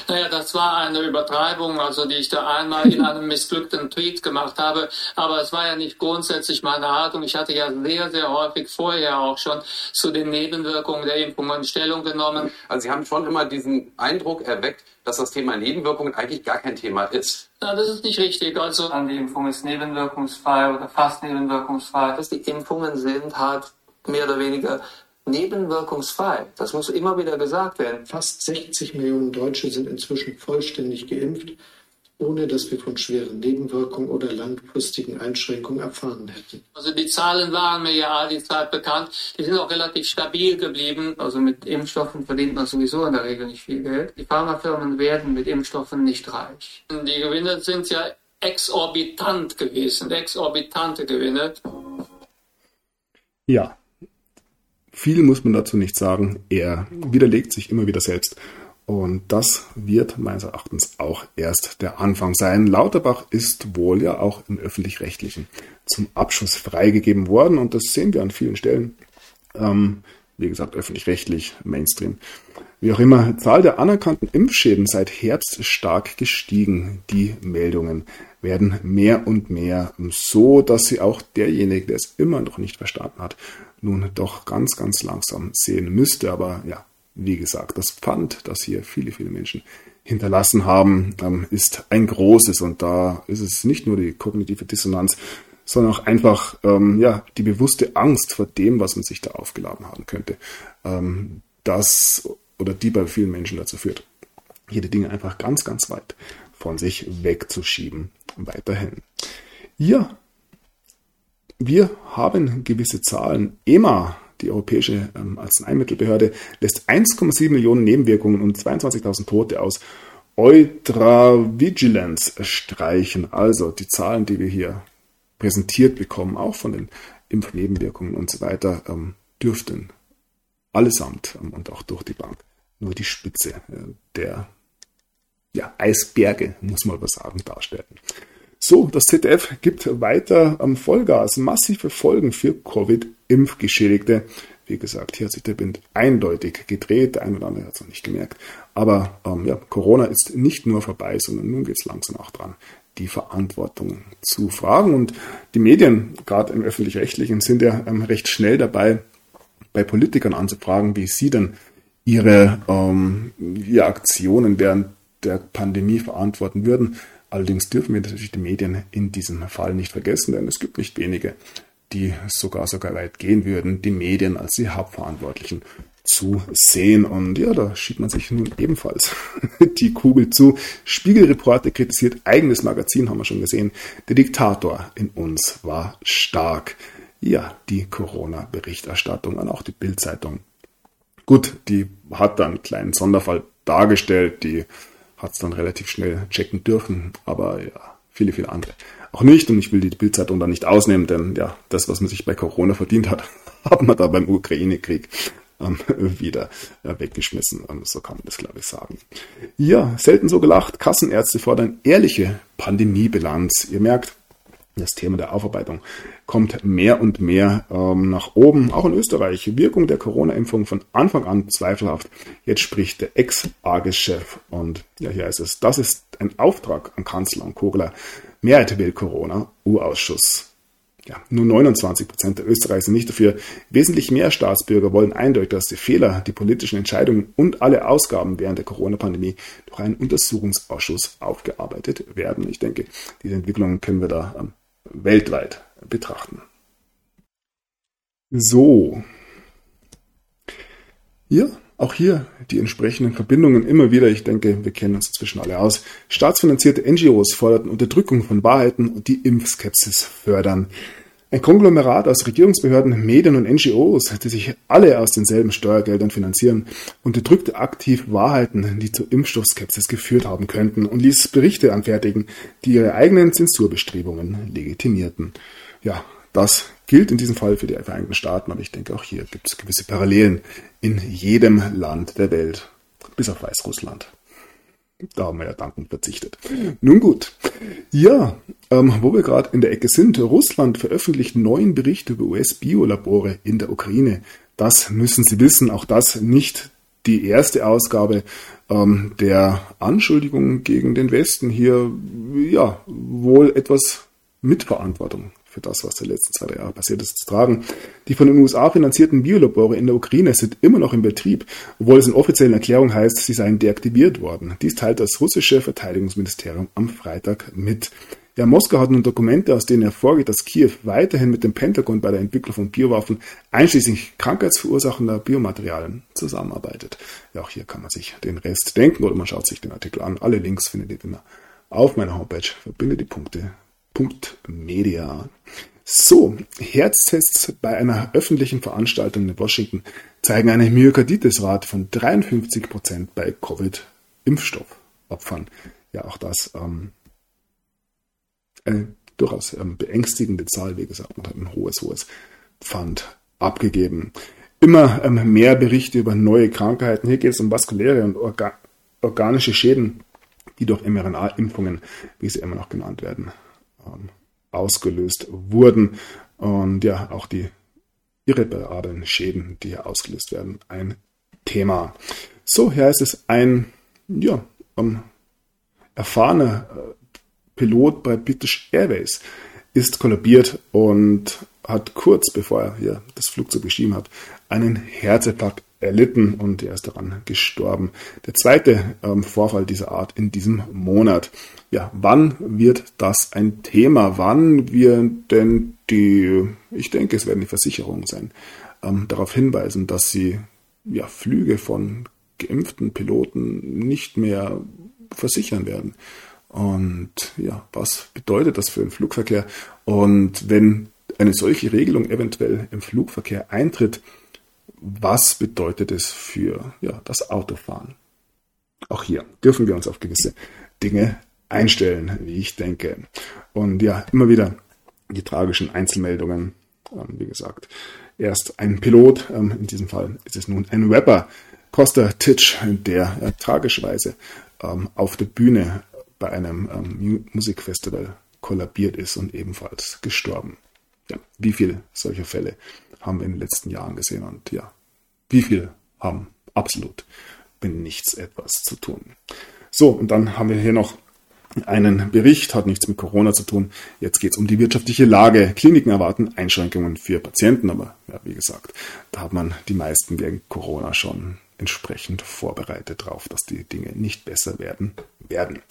Naja, das war eine Übertreibung, also die ich da einmal in einem missglückten Tweet gemacht habe. Aber es war ja nicht grundsätzlich meine Haltung. Ich hatte ja sehr, sehr häufig vorher auch schon zu den Nebenwirkungen der Impfungen Stellung genommen. Also Sie haben schon immer diesen Eindruck erweckt, dass das Thema Nebenwirkungen eigentlich gar kein Thema ist. Na, das ist nicht richtig. Also die Impfung ist nebenwirkungsfrei oder fast nebenwirkungsfrei. Dass die Impfungen sind halt mehr oder weniger nebenwirkungsfrei. Das muss immer wieder gesagt werden. Fast 60 Millionen Deutsche sind inzwischen vollständig geimpft, ohne dass wir von schweren Nebenwirkungen oder langfristigen Einschränkungen erfahren hätten. Also die Zahlen waren mir ja all die Zeit bekannt. Die sind auch relativ stabil geblieben. Also mit Impfstoffen verdient man sowieso in der Regel nicht viel Geld. Die Pharmafirmen werden mit Impfstoffen nicht reich. Die Gewinne sind ja exorbitant gewesen, exorbitante Gewinne. Ja, viel muss man dazu nicht sagen. Er widerlegt sich immer wieder selbst. Und das wird meines Erachtens auch erst der Anfang sein. Lauterbach ist wohl ja auch im öffentlich-rechtlichen zum Abschuss freigegeben worden. Und das sehen wir an vielen Stellen. Ähm, wie gesagt, öffentlich-rechtlich, Mainstream. Wie auch immer, Zahl der anerkannten Impfschäden seit Herbst stark gestiegen. Die Meldungen werden mehr und mehr so, dass sie auch derjenige, der es immer noch nicht verstanden hat, nun doch ganz, ganz langsam sehen müsste. Aber ja, wie gesagt, das Pfand, das hier viele, viele Menschen hinterlassen haben, ähm, ist ein großes. Und da ist es nicht nur die kognitive Dissonanz, sondern auch einfach ähm, ja, die bewusste Angst vor dem, was man sich da aufgeladen haben könnte. Ähm, das oder die bei vielen Menschen dazu führt, jede Dinge einfach ganz, ganz weit von sich wegzuschieben. Weiterhin. Ja, wir haben gewisse Zahlen. EMA, die Europäische ähm, Arzneimittelbehörde, lässt 1,7 Millionen Nebenwirkungen und 22.000 Tote aus Eutravigilance streichen. Also die Zahlen, die wir hier präsentiert bekommen, auch von den Impfnebenwirkungen und so weiter, ähm, dürften allesamt ähm, und auch durch die Bank nur die Spitze äh, der ja, Eisberge, muss man aber sagen, darstellen. So, das ZDF gibt weiter am Vollgas massive Folgen für Covid-Impfgeschädigte. Wie gesagt, hier hat sich der Bind eindeutig gedreht. Der eine oder andere hat es noch nicht gemerkt. Aber ähm, ja, Corona ist nicht nur vorbei, sondern nun geht es langsam auch dran, die Verantwortung zu fragen. Und die Medien, gerade im öffentlich-rechtlichen, sind ja ähm, recht schnell dabei, bei Politikern anzufragen, wie sie denn ihre, ähm, ihre Aktionen während der Pandemie verantworten würden. Allerdings dürfen wir natürlich die Medien in diesem Fall nicht vergessen, denn es gibt nicht wenige, die sogar sogar weit gehen würden, die Medien als die Hauptverantwortlichen zu sehen. Und ja, da schiebt man sich nun ebenfalls die Kugel zu. Spiegelreporter kritisiert eigenes Magazin, haben wir schon gesehen. Der Diktator in uns war stark. Ja, die Corona-Berichterstattung und auch die Bildzeitung. Gut, die hat dann einen kleinen Sonderfall dargestellt, die hat es dann relativ schnell checken dürfen, aber ja, viele, viele andere auch nicht. Und ich will die Bildzeitung da nicht ausnehmen, denn ja, das, was man sich bei Corona verdient hat, hat man da beim Ukraine-Krieg ähm, wieder äh, weggeschmissen. Ähm, so kann man das, glaube ich, sagen. Ja, selten so gelacht. Kassenärzte fordern ehrliche Pandemiebilanz. Ihr merkt, Das Thema der Aufarbeitung kommt mehr und mehr ähm, nach oben, auch in Österreich. Wirkung der Corona-Impfung von Anfang an zweifelhaft. Jetzt spricht der Ex-AGES-Chef und ja, hier ist es. Das ist ein Auftrag an Kanzler und Kogler. Mehrheit will Corona, U-Ausschuss. Ja, nur 29 Prozent der Österreicher sind nicht dafür. Wesentlich mehr Staatsbürger wollen eindeutig, dass die Fehler, die politischen Entscheidungen und alle Ausgaben während der Corona-Pandemie durch einen Untersuchungsausschuss aufgearbeitet werden. Ich denke, diese Entwicklungen können wir da ähm, weltweit betrachten. So. Ja, auch hier die entsprechenden Verbindungen immer wieder. Ich denke, wir kennen uns inzwischen alle aus. Staatsfinanzierte NGOs forderten Unterdrückung von Wahrheiten und die Impfskepsis fördern. Ein Konglomerat aus Regierungsbehörden, Medien und NGOs, die sich alle aus denselben Steuergeldern finanzieren, unterdrückte aktiv Wahrheiten, die zur Impfstoffskepsis geführt haben könnten und ließ Berichte anfertigen, die ihre eigenen Zensurbestrebungen legitimierten. Ja, das gilt in diesem Fall für die Vereinigten Staaten, aber ich denke auch hier gibt es gewisse Parallelen in jedem Land der Welt, bis auf Weißrussland. Da haben wir ja dankend verzichtet. Nun gut. Ja, ähm, wo wir gerade in der Ecke sind. Russland veröffentlicht neuen Bericht über US-Biolabore in der Ukraine. Das müssen Sie wissen. Auch das nicht die erste Ausgabe ähm, der Anschuldigungen gegen den Westen. Hier, ja, wohl etwas Mitverantwortung für das, was die letzten zwei Jahre passiert ist, zu tragen. Die von den USA finanzierten Biolabore in der Ukraine sind immer noch in Betrieb, obwohl es in offiziellen Erklärungen heißt, sie seien deaktiviert worden. Dies teilt das russische Verteidigungsministerium am Freitag mit. Ja, Moskau hat nun Dokumente, aus denen hervorgeht, dass Kiew weiterhin mit dem Pentagon bei der Entwicklung von Biowaffen, einschließlich krankheitsverursachender Biomaterialien, zusammenarbeitet. Ja, auch hier kann man sich den Rest denken oder man schaut sich den Artikel an. Alle Links findet ihr immer auf meiner Homepage. Verbinde die Punkte Media. So, Herztests bei einer öffentlichen Veranstaltung in Washington zeigen eine Myokarditis-Rate von 53 Prozent bei Covid-Impfstoffopfern. Ja, auch das ähm, eine durchaus ähm, beängstigende Zahl, wie gesagt, man hat ein hohes, hohes Pfand abgegeben. Immer ähm, mehr Berichte über neue Krankheiten. Hier geht es um vaskuläre und orga organische Schäden, die durch mRNA-Impfungen, wie sie immer noch genannt werden, ausgelöst wurden. Und ja, auch die irreparablen Schäden, die hier ausgelöst werden, ein Thema. So, hier ist es ein ja, um, erfahrener äh, Pilot bei British Airways ist kollabiert und hat kurz bevor er hier das Flugzeug beschrieben hat, einen Herzinfarkt erlitten und er ist daran gestorben. Der zweite ähm, Vorfall dieser Art in diesem Monat. Ja, wann wird das ein Thema? Wann wird denn die, ich denke, es werden die Versicherungen sein, ähm, darauf hinweisen, dass sie ja, Flüge von geimpften Piloten nicht mehr versichern werden. Und ja, was bedeutet das für den Flugverkehr? Und wenn eine solche Regelung eventuell im Flugverkehr eintritt, was bedeutet es für ja, das Autofahren? Auch hier dürfen wir uns auf gewisse Dinge einstellen, wie ich denke. Und ja, immer wieder die tragischen Einzelmeldungen. Ähm, wie gesagt, erst ein Pilot, ähm, in diesem Fall ist es nun ein Rapper, Costa Titch, der ja, tragischerweise ähm, auf der Bühne bei einem ähm, Musikfestival kollabiert ist und ebenfalls gestorben. Ja, wie viele solcher Fälle haben wir in den letzten Jahren gesehen und ja, wie viele haben absolut mit nichts etwas zu tun. So, und dann haben wir hier noch einen Bericht, hat nichts mit Corona zu tun. Jetzt geht es um die wirtschaftliche Lage. Kliniken erwarten Einschränkungen für Patienten, aber ja, wie gesagt, da hat man die meisten wegen Corona schon entsprechend vorbereitet drauf, dass die Dinge nicht besser werden werden.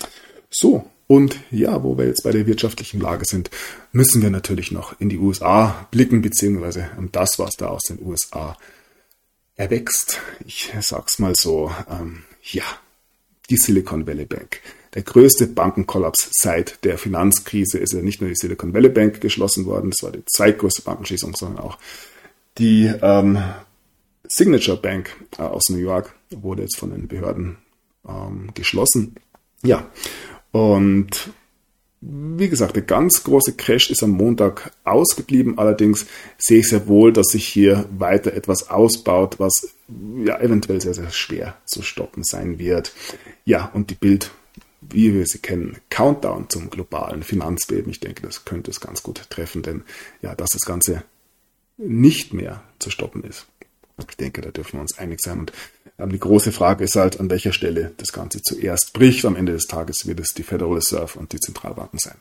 So, und ja, wo wir jetzt bei der wirtschaftlichen Lage sind, müssen wir natürlich noch in die USA blicken, beziehungsweise das, was da aus den USA erwächst. Ich sag's mal so, ähm, ja, die Silicon Valley Bank. Der größte Bankenkollaps seit der Finanzkrise ist ja nicht nur die Silicon Valley Bank geschlossen worden, das war die zweitgrößte Bankenschließung, sondern auch die ähm, Signature Bank äh, aus New York wurde jetzt von den Behörden ähm, geschlossen. Ja, und wie gesagt, der ganz große Crash ist am Montag ausgeblieben. Allerdings sehe ich sehr wohl, dass sich hier weiter etwas ausbaut, was ja eventuell sehr, sehr schwer zu stoppen sein wird. Ja, und die Bild wie wir sie kennen, Countdown zum globalen Finanzbeben. Ich denke, das könnte es ganz gut treffen, denn ja, dass das Ganze nicht mehr zu stoppen ist. Ich denke, da dürfen wir uns einig sein. Und ähm, die große Frage ist halt, an welcher Stelle das Ganze zuerst bricht. Am Ende des Tages wird es die Federal Reserve und die Zentralbanken sein,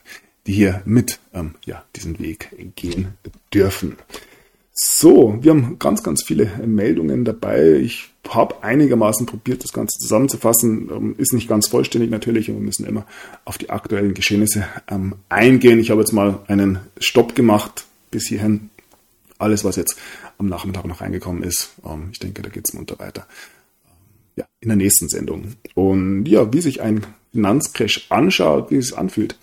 die hier mit ähm, ja, diesen Weg gehen dürfen. So, wir haben ganz, ganz viele Meldungen dabei. Ich habe einigermaßen probiert, das Ganze zusammenzufassen. Ähm, ist nicht ganz vollständig natürlich und wir müssen immer auf die aktuellen Geschehnisse ähm, eingehen. Ich habe jetzt mal einen Stopp gemacht bis hierhin. Alles, was jetzt am Nachmittag noch reingekommen ist. Ähm, ich denke, da geht es munter weiter. Ja, in der nächsten Sendung. Und ja, wie sich ein Finanzcrash anschaut, wie es anfühlt,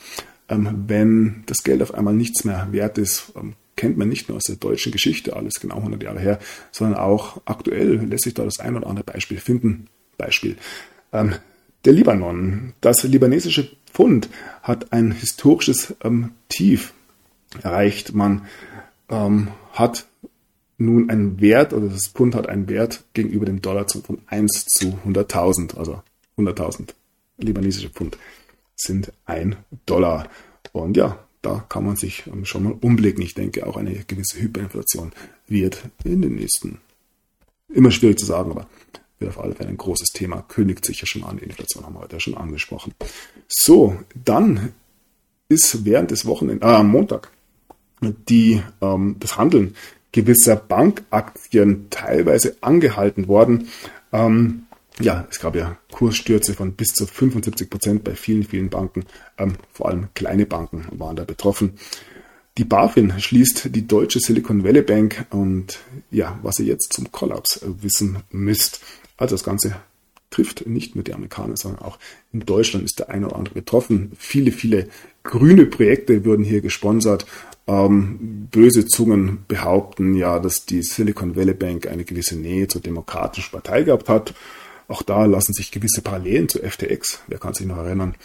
wenn das Geld auf einmal nichts mehr wert ist, kennt man nicht nur aus der deutschen Geschichte, alles genau 100 Jahre her, sondern auch aktuell lässt sich da das ein oder andere Beispiel finden. Beispiel. Ähm, der Libanon, das libanesische Pfund hat ein historisches ähm, Tief erreicht. Man ähm, hat nun einen Wert, oder das Pfund hat einen Wert gegenüber dem Dollar von 1 zu 100.000, also 100.000 libanesische Pfund sind ein Dollar. Und ja, da kann man sich schon mal umblicken. Ich denke, auch eine gewisse Hyperinflation wird in den nächsten, immer schwierig zu sagen, aber wird auf alle Fälle ein großes Thema, kündigt sich ja schon an. Inflation haben wir heute schon angesprochen. So, dann ist während des Wochenendes, äh, am Montag, die, ähm, das Handeln gewisser Bankaktien teilweise angehalten worden. Ähm, ja, es gab ja Kursstürze von bis zu 75 Prozent bei vielen, vielen Banken. Ähm, vor allem kleine Banken waren da betroffen. Die BaFin schließt die deutsche Silicon Valley Bank und ja, was ihr jetzt zum Kollaps wissen müsst. Also das Ganze trifft nicht nur die Amerikaner, sondern auch in Deutschland ist der eine oder andere betroffen. Viele, viele grüne Projekte würden hier gesponsert. Ähm, böse Zungen behaupten ja, dass die Silicon Valley Bank eine gewisse Nähe zur Demokratischen Partei gehabt hat. Auch da lassen sich gewisse Parallelen zu FTX, wer kann sich noch erinnern,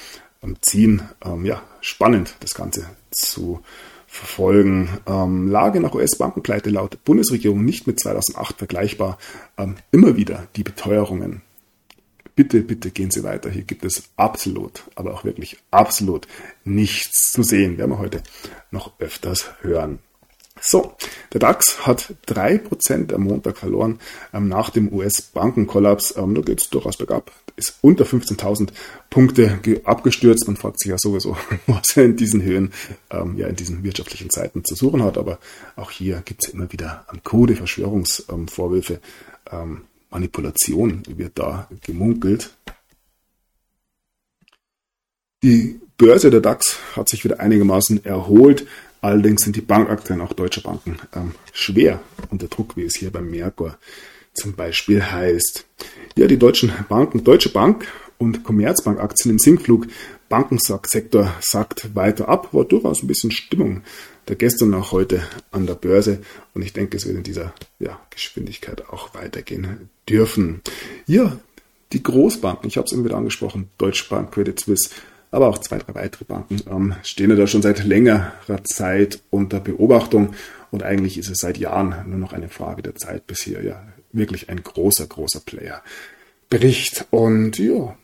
ähm, ziehen. Ähm, ja, spannend, das Ganze zu verfolgen. Ähm, Lage nach US-Bankenpleite laut Bundesregierung nicht mit 2008 vergleichbar. Ähm, immer wieder die Beteuerungen. Bitte, bitte gehen Sie weiter. Hier gibt es absolut, aber auch wirklich absolut nichts zu sehen. Werden wir heute noch öfters hören. So, der DAX hat 3% am Montag verloren ähm, nach dem US-Bankenkollaps. Ähm, da geht es durchaus bergab. Ist unter 15.000 Punkte abgestürzt. Man fragt sich ja sowieso, was er in diesen Höhen, ähm, ja in diesen wirtschaftlichen Zeiten zu suchen hat. Aber auch hier gibt es immer wieder am Code Verschwörungsvorwürfe. Ähm, Manipulation wird da gemunkelt. Die Börse der DAX hat sich wieder einigermaßen erholt. Allerdings sind die Bankaktien, auch deutsche Banken, ähm, schwer unter Druck, wie es hier beim Merkur zum Beispiel heißt. Ja, die deutschen Banken, Deutsche Bank und Commerzbank-Aktien im Sinkflug, Bankensektor sagt weiter ab, war durchaus ein bisschen Stimmung der gestern auch heute an der Börse und ich denke, es wird in dieser ja, Geschwindigkeit auch weitergehen dürfen. Ja, die Großbanken, ich habe es immer wieder angesprochen, Deutsche Bank, Credit Suisse, aber auch zwei, drei weitere Banken ähm, stehen ja da schon seit längerer Zeit unter Beobachtung und eigentlich ist es seit Jahren nur noch eine Frage der Zeit, bis hier ja wirklich ein großer, großer Player bricht. Und ja,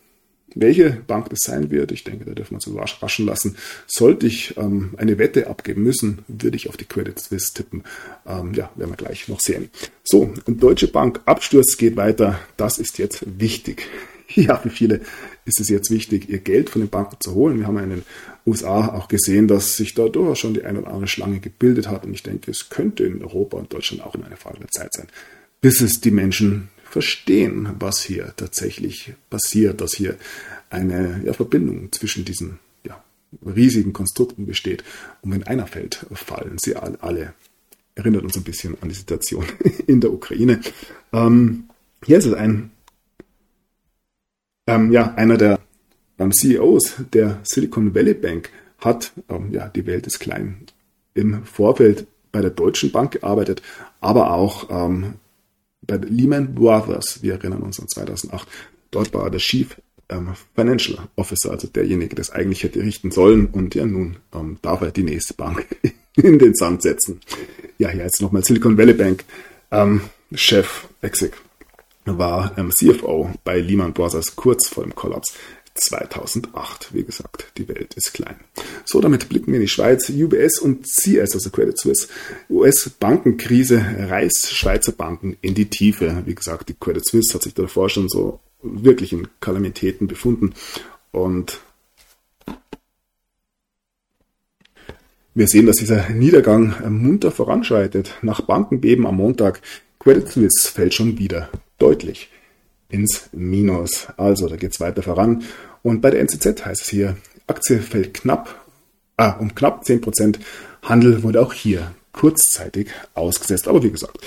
welche Bank das sein wird, ich denke, da dürfen wir uns überraschen lassen. Sollte ich ähm, eine Wette abgeben müssen, würde ich auf die Credit Suisse tippen. Ähm, ja, werden wir gleich noch sehen. So, Deutsche Bank, Absturz geht weiter. Das ist jetzt wichtig. Ja, für viele ist es jetzt wichtig, ihr Geld von den Banken zu holen. Wir haben in den USA auch gesehen, dass sich da durchaus schon die eine oder andere Schlange gebildet hat. Und ich denke, es könnte in Europa und Deutschland auch in einer Frage der Zeit sein, bis es die Menschen verstehen, was hier tatsächlich passiert, dass hier eine ja, Verbindung zwischen diesen ja, riesigen Konstrukten besteht. Und wenn einer fällt, fallen sie alle. Erinnert uns ein bisschen an die Situation in der Ukraine. Ähm, hier ist es ein ähm, ja, einer der ähm, CEOs der Silicon Valley Bank hat, ähm, ja, die Welt ist klein, im Vorfeld bei der Deutschen Bank gearbeitet, aber auch ähm, bei Lehman Brothers. Wir erinnern uns an 2008. Dort war der Chief ähm, Financial Officer, also derjenige, der es eigentlich hätte richten sollen. Und ja, nun ähm, darf er die nächste Bank in den Sand setzen. Ja, hier jetzt nochmal Silicon Valley Bank. Ähm, Chef Exec war ähm, CFO bei Lehman Brothers kurz vor dem Kollaps 2008. Wie gesagt, die Welt ist klein. So, damit blicken wir in die Schweiz. UBS und CS, also Credit Suisse. US-Bankenkrise reißt Schweizer Banken in die Tiefe. Wie gesagt, die Credit Suisse hat sich davor schon so wirklich in Kalamitäten befunden. Und wir sehen, dass dieser Niedergang munter voranschreitet. Nach Bankenbeben am Montag, Credit Suisse fällt schon wieder deutlich ins Minus. Also, da geht es weiter voran. Und bei der NZZ heißt es hier, Aktie fällt knapp, ah, um knapp 10%. Handel wurde auch hier kurzzeitig ausgesetzt. Aber wie gesagt,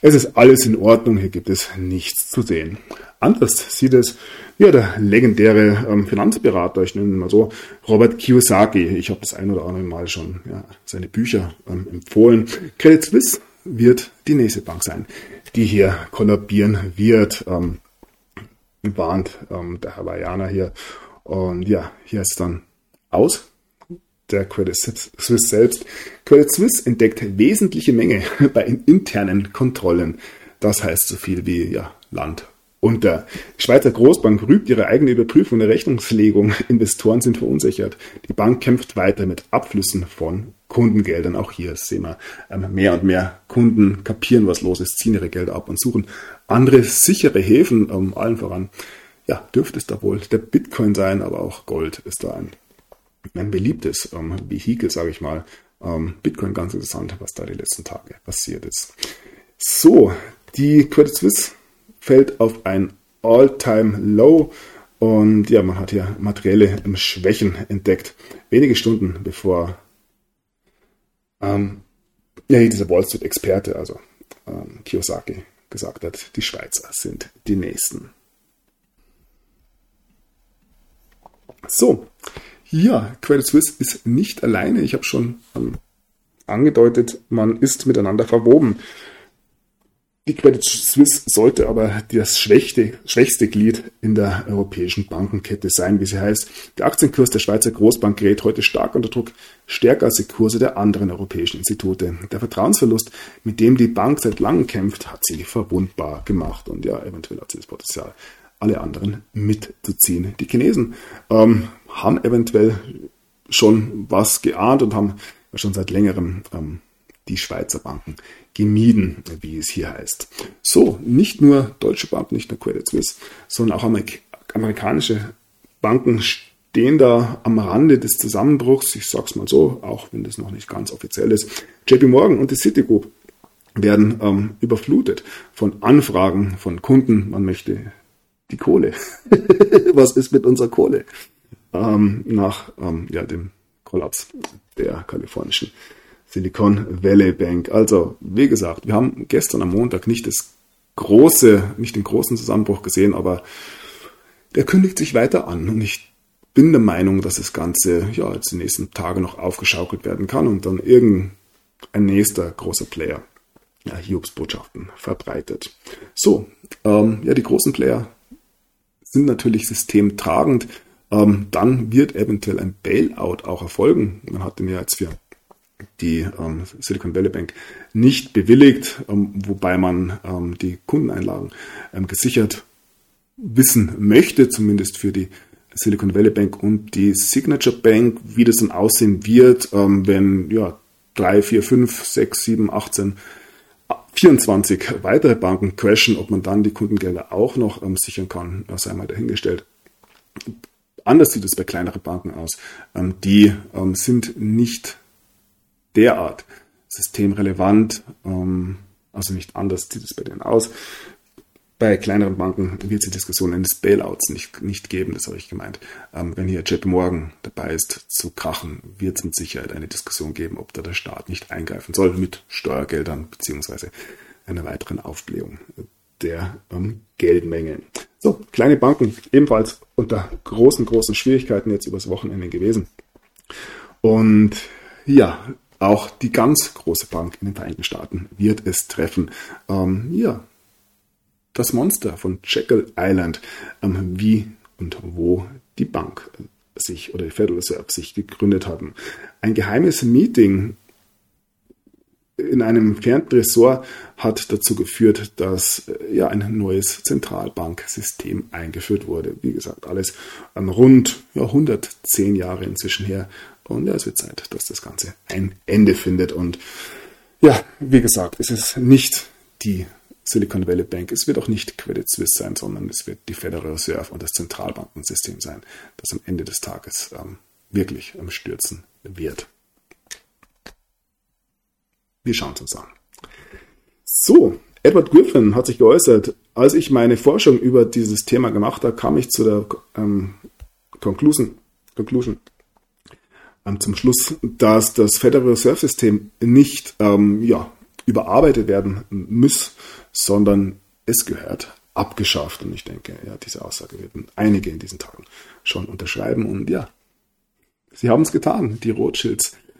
es ist alles in Ordnung, hier gibt es nichts zu sehen. Anders sieht es ja der legendäre ähm, Finanzberater, ich nenne ihn mal so, Robert Kiyosaki. Ich habe das ein oder andere Mal schon ja, seine Bücher ähm, empfohlen. Credit Suisse wird die nächste Bank sein, die hier kollabieren wird. Ähm, warnt ähm, der Hawaiianer hier. Und ja, hier ist dann aus. Der Credit Suisse selbst. Credit Suisse entdeckt wesentliche Menge bei internen Kontrollen. Das heißt so viel wie ja, Land unter. Die Schweizer Großbank rügt ihre eigene Überprüfung der Rechnungslegung. Investoren sind verunsichert. Die Bank kämpft weiter mit Abflüssen von Kundengeldern. Auch hier sehen wir ähm, mehr und mehr Kunden kapieren, was los ist, ziehen ihre Gelder ab und suchen andere sichere Häfen. Ähm, allen voran, ja, dürfte es da wohl der Bitcoin sein, aber auch Gold ist da ein, ein beliebtes ähm, Vehikel, sage ich mal. Ähm, Bitcoin ganz interessant, was da die letzten Tage passiert ist. So, die Credit Suisse fällt auf ein All-Time-Low. Und ja, man hat hier materielle Schwächen entdeckt. Wenige Stunden bevor ähm, ja, dieser Wall Street-Experte, also ähm, Kiyosaki, gesagt hat, die Schweizer sind die Nächsten. So, ja, Credit Suisse ist nicht alleine. Ich habe schon ähm, angedeutet, man ist miteinander verwoben. Die Credit Suisse sollte aber das schwächste, schwächste Glied in der europäischen Bankenkette sein, wie sie heißt. Der Aktienkurs der Schweizer Großbank gerät heute stark unter Druck, stärker als die Kurse der anderen europäischen Institute. Der Vertrauensverlust, mit dem die Bank seit langem kämpft, hat sie verwundbar gemacht und ja, eventuell hat sie das Potenzial, alle anderen mitzuziehen. Die Chinesen ähm, haben eventuell schon was geahnt und haben schon seit längerem ähm, die Schweizer Banken gemieden, wie es hier heißt. So, nicht nur deutsche Banken, nicht nur Credit Suisse, sondern auch amerikanische Banken stehen da am Rande des Zusammenbruchs. Ich sag's mal so, auch wenn das noch nicht ganz offiziell ist. JP Morgan und die Citigroup werden ähm, überflutet von Anfragen von Kunden. Man möchte die Kohle. Was ist mit unserer Kohle? Ähm, nach ähm, ja, dem Kollaps der kalifornischen Silicon Valley Bank. Also, wie gesagt, wir haben gestern am Montag nicht das große, nicht den großen Zusammenbruch gesehen, aber der kündigt sich weiter an und ich bin der Meinung, dass das Ganze ja jetzt die nächsten Tage noch aufgeschaukelt werden kann und dann irgendein nächster großer Player ja, Hiobs Botschaften verbreitet. So, ähm, ja, die großen Player sind natürlich systemtragend. Ähm, dann wird eventuell ein Bailout auch erfolgen. Man hat den ja jetzt für die ähm, Silicon Valley Bank nicht bewilligt, ähm, wobei man ähm, die Kundeneinlagen ähm, gesichert wissen möchte, zumindest für die Silicon Valley Bank und die Signature Bank, wie das dann aussehen wird, ähm, wenn ja, 3, 4, 5, 6, 7, 18, 24 weitere Banken crashen, ob man dann die Kundengelder auch noch ähm, sichern kann, sei einmal dahingestellt. Anders sieht es bei kleineren Banken aus. die sind nicht derart systemrelevant, ähm, also nicht anders sieht es bei denen aus. Bei kleineren Banken wird es die Diskussion eines Bailouts nicht, nicht geben, das habe ich gemeint. Ähm, wenn hier JP Morgan dabei ist zu krachen, wird es mit Sicherheit eine Diskussion geben, ob da der Staat nicht eingreifen soll mit Steuergeldern beziehungsweise einer weiteren Aufblähung der ähm, Geldmenge. So, kleine Banken ebenfalls unter großen, großen Schwierigkeiten jetzt übers Wochenende gewesen. Und ja, auch die ganz große Bank in den Vereinigten Staaten wird es treffen. Ähm, ja, das Monster von Jekyll Island, ähm, wie und wo die Bank sich oder die Federal Reserve sich gegründet haben. Ein geheimes Meeting in einem entfernten Ressort hat dazu geführt, dass äh, ja ein neues Zentralbanksystem eingeführt wurde. Wie gesagt, alles ähm, rund ja, 110 Jahre inzwischen her. Und ja, es wird Zeit, dass das Ganze ein Ende findet. Und ja, wie gesagt, es ist nicht die Silicon Valley Bank, es wird auch nicht Credit Suisse sein, sondern es wird die Federal Reserve und das Zentralbankensystem sein, das am Ende des Tages ähm, wirklich am Stürzen wird. Wir schauen es uns an. So, Edward Griffin hat sich geäußert, als ich meine Forschung über dieses Thema gemacht habe, kam ich zu der ähm, Conclusion, Conclusion zum Schluss, dass das Federal Reserve System nicht ähm, ja, überarbeitet werden muss, sondern es gehört abgeschafft. Und ich denke, ja, diese Aussage werden einige in diesen Tagen schon unterschreiben. Und ja, sie haben es getan, die Rothschilds ähm,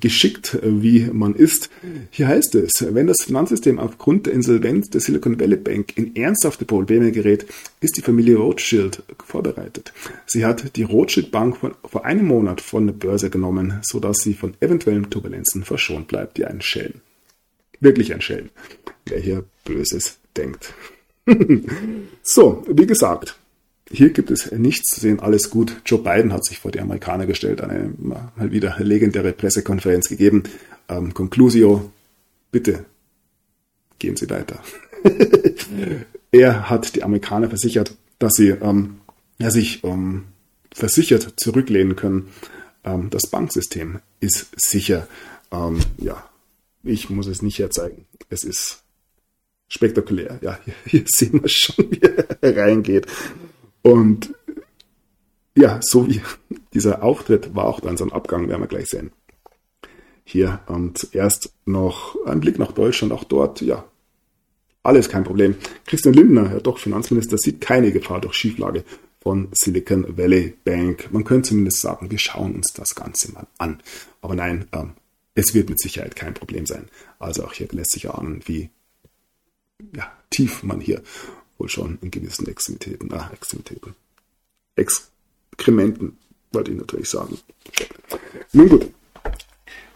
geschickt, äh, wie man ist. Hier heißt es, wenn das Finanzsystem aufgrund der Insolvenz der Silicon Valley Bank in ernsthafte Probleme gerät, ist die Familie Rothschild vorbereitet. Sie hat die Rothschild Bank vor einem Monat von der Börse genommen, sodass sie von eventuellen Turbulenzen verschont bleibt. Ja, ein Schelm. Wirklich ein Schelm, wer hier Böses denkt. so, wie gesagt, hier gibt es nichts zu sehen, alles gut. Joe Biden hat sich vor die Amerikaner gestellt, eine mal wieder legendäre Pressekonferenz gegeben. Ähm, Conclusio, bitte gehen Sie weiter. er hat die Amerikaner versichert, dass sie ähm, ja, sich ähm, versichert zurücklehnen können. Ähm, das Banksystem ist sicher. Ähm, ja, ich muss es nicht herzeigen. Es ist spektakulär. Ja, hier, hier sehen wir schon, wie er reingeht. Und ja, so wie dieser Auftritt war auch dann sein Abgang, werden wir gleich sehen. Hier und zuerst noch ein Blick nach Deutschland, auch dort, ja, alles kein Problem. Christian Lindner, Herr doch Finanzminister, sieht keine Gefahr durch Schieflage von Silicon Valley Bank. Man könnte zumindest sagen, wir schauen uns das Ganze mal an. Aber nein, ähm, es wird mit Sicherheit kein Problem sein. Also auch hier lässt sich ahnen, wie ja, tief man hier wohl schon in gewissen Extremitäten, ah, Extremitäten, Exkrementen, wollte ich natürlich sagen. Nun gut,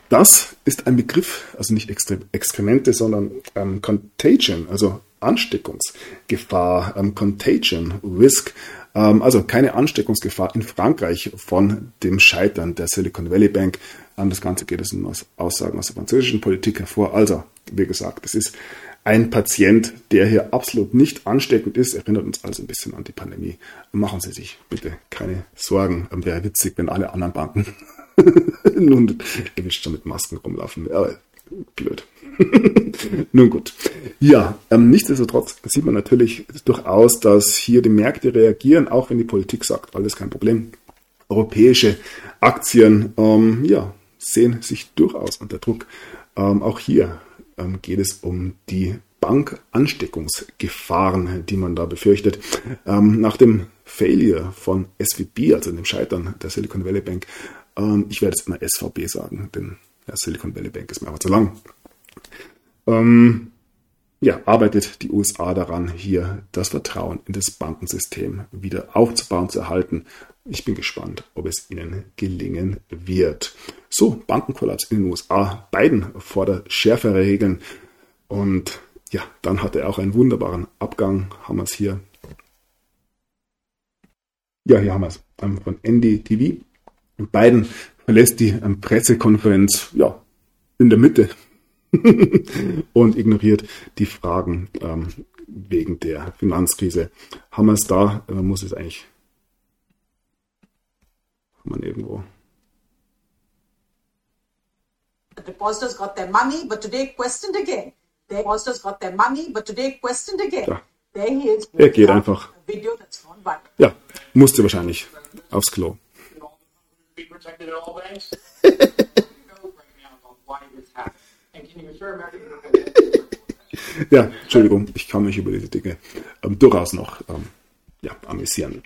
das ist ein Begriff, also nicht Exkremente, sondern ähm, Contagion, also Ansteckungsgefahr, ähm, Contagion, Risk, ähm, also keine Ansteckungsgefahr in Frankreich von dem Scheitern der Silicon Valley Bank. Ähm, das Ganze geht aus Aussagen aus der französischen Politik hervor. Also, wie gesagt, es ist ein Patient, der hier absolut nicht ansteckend ist, erinnert uns also ein bisschen an die Pandemie. Machen Sie sich bitte keine Sorgen. Wäre witzig, wenn alle anderen Banken nun schon mit Masken rumlaufen. Aber blöd. Nun gut. Ja, ähm, nichtsdestotrotz sieht man natürlich durchaus, dass hier die Märkte reagieren, auch wenn die Politik sagt, alles kein Problem. Europäische Aktien ähm, ja, sehen sich durchaus unter Druck. Ähm, auch hier geht es um die Bankansteckungsgefahren, die man da befürchtet. Ähm, nach dem Failure von SVB, also dem Scheitern der Silicon Valley Bank, ähm, ich werde jetzt immer SVB sagen, denn Silicon Valley Bank ist mir aber zu lang. Ähm, ja, arbeitet die USA daran, hier das Vertrauen in das Bankensystem wieder aufzubauen, zu erhalten. Ich bin gespannt, ob es ihnen gelingen wird. So, Bankenkollaps in den USA. Biden fordert schärfere Regeln. Und ja, dann hat er auch einen wunderbaren Abgang. Haben wir es hier. Ja, hier haben wir es von NDTV. Biden verlässt die ähm, Pressekonferenz ja, in der Mitte und ignoriert die Fragen ähm, wegen der Finanzkrise. Haben wir es da, man muss es eigentlich man irgendwo. The depositors got their money, but today questioned again. The depositors got their money, but today questioned again. Ja. There he is. Er geht einfach. Ja, musste wahrscheinlich aufs Klo. ja, Entschuldigung, ich kann mich über diese Dinge ähm, durchaus noch ähm, ja, amüsieren.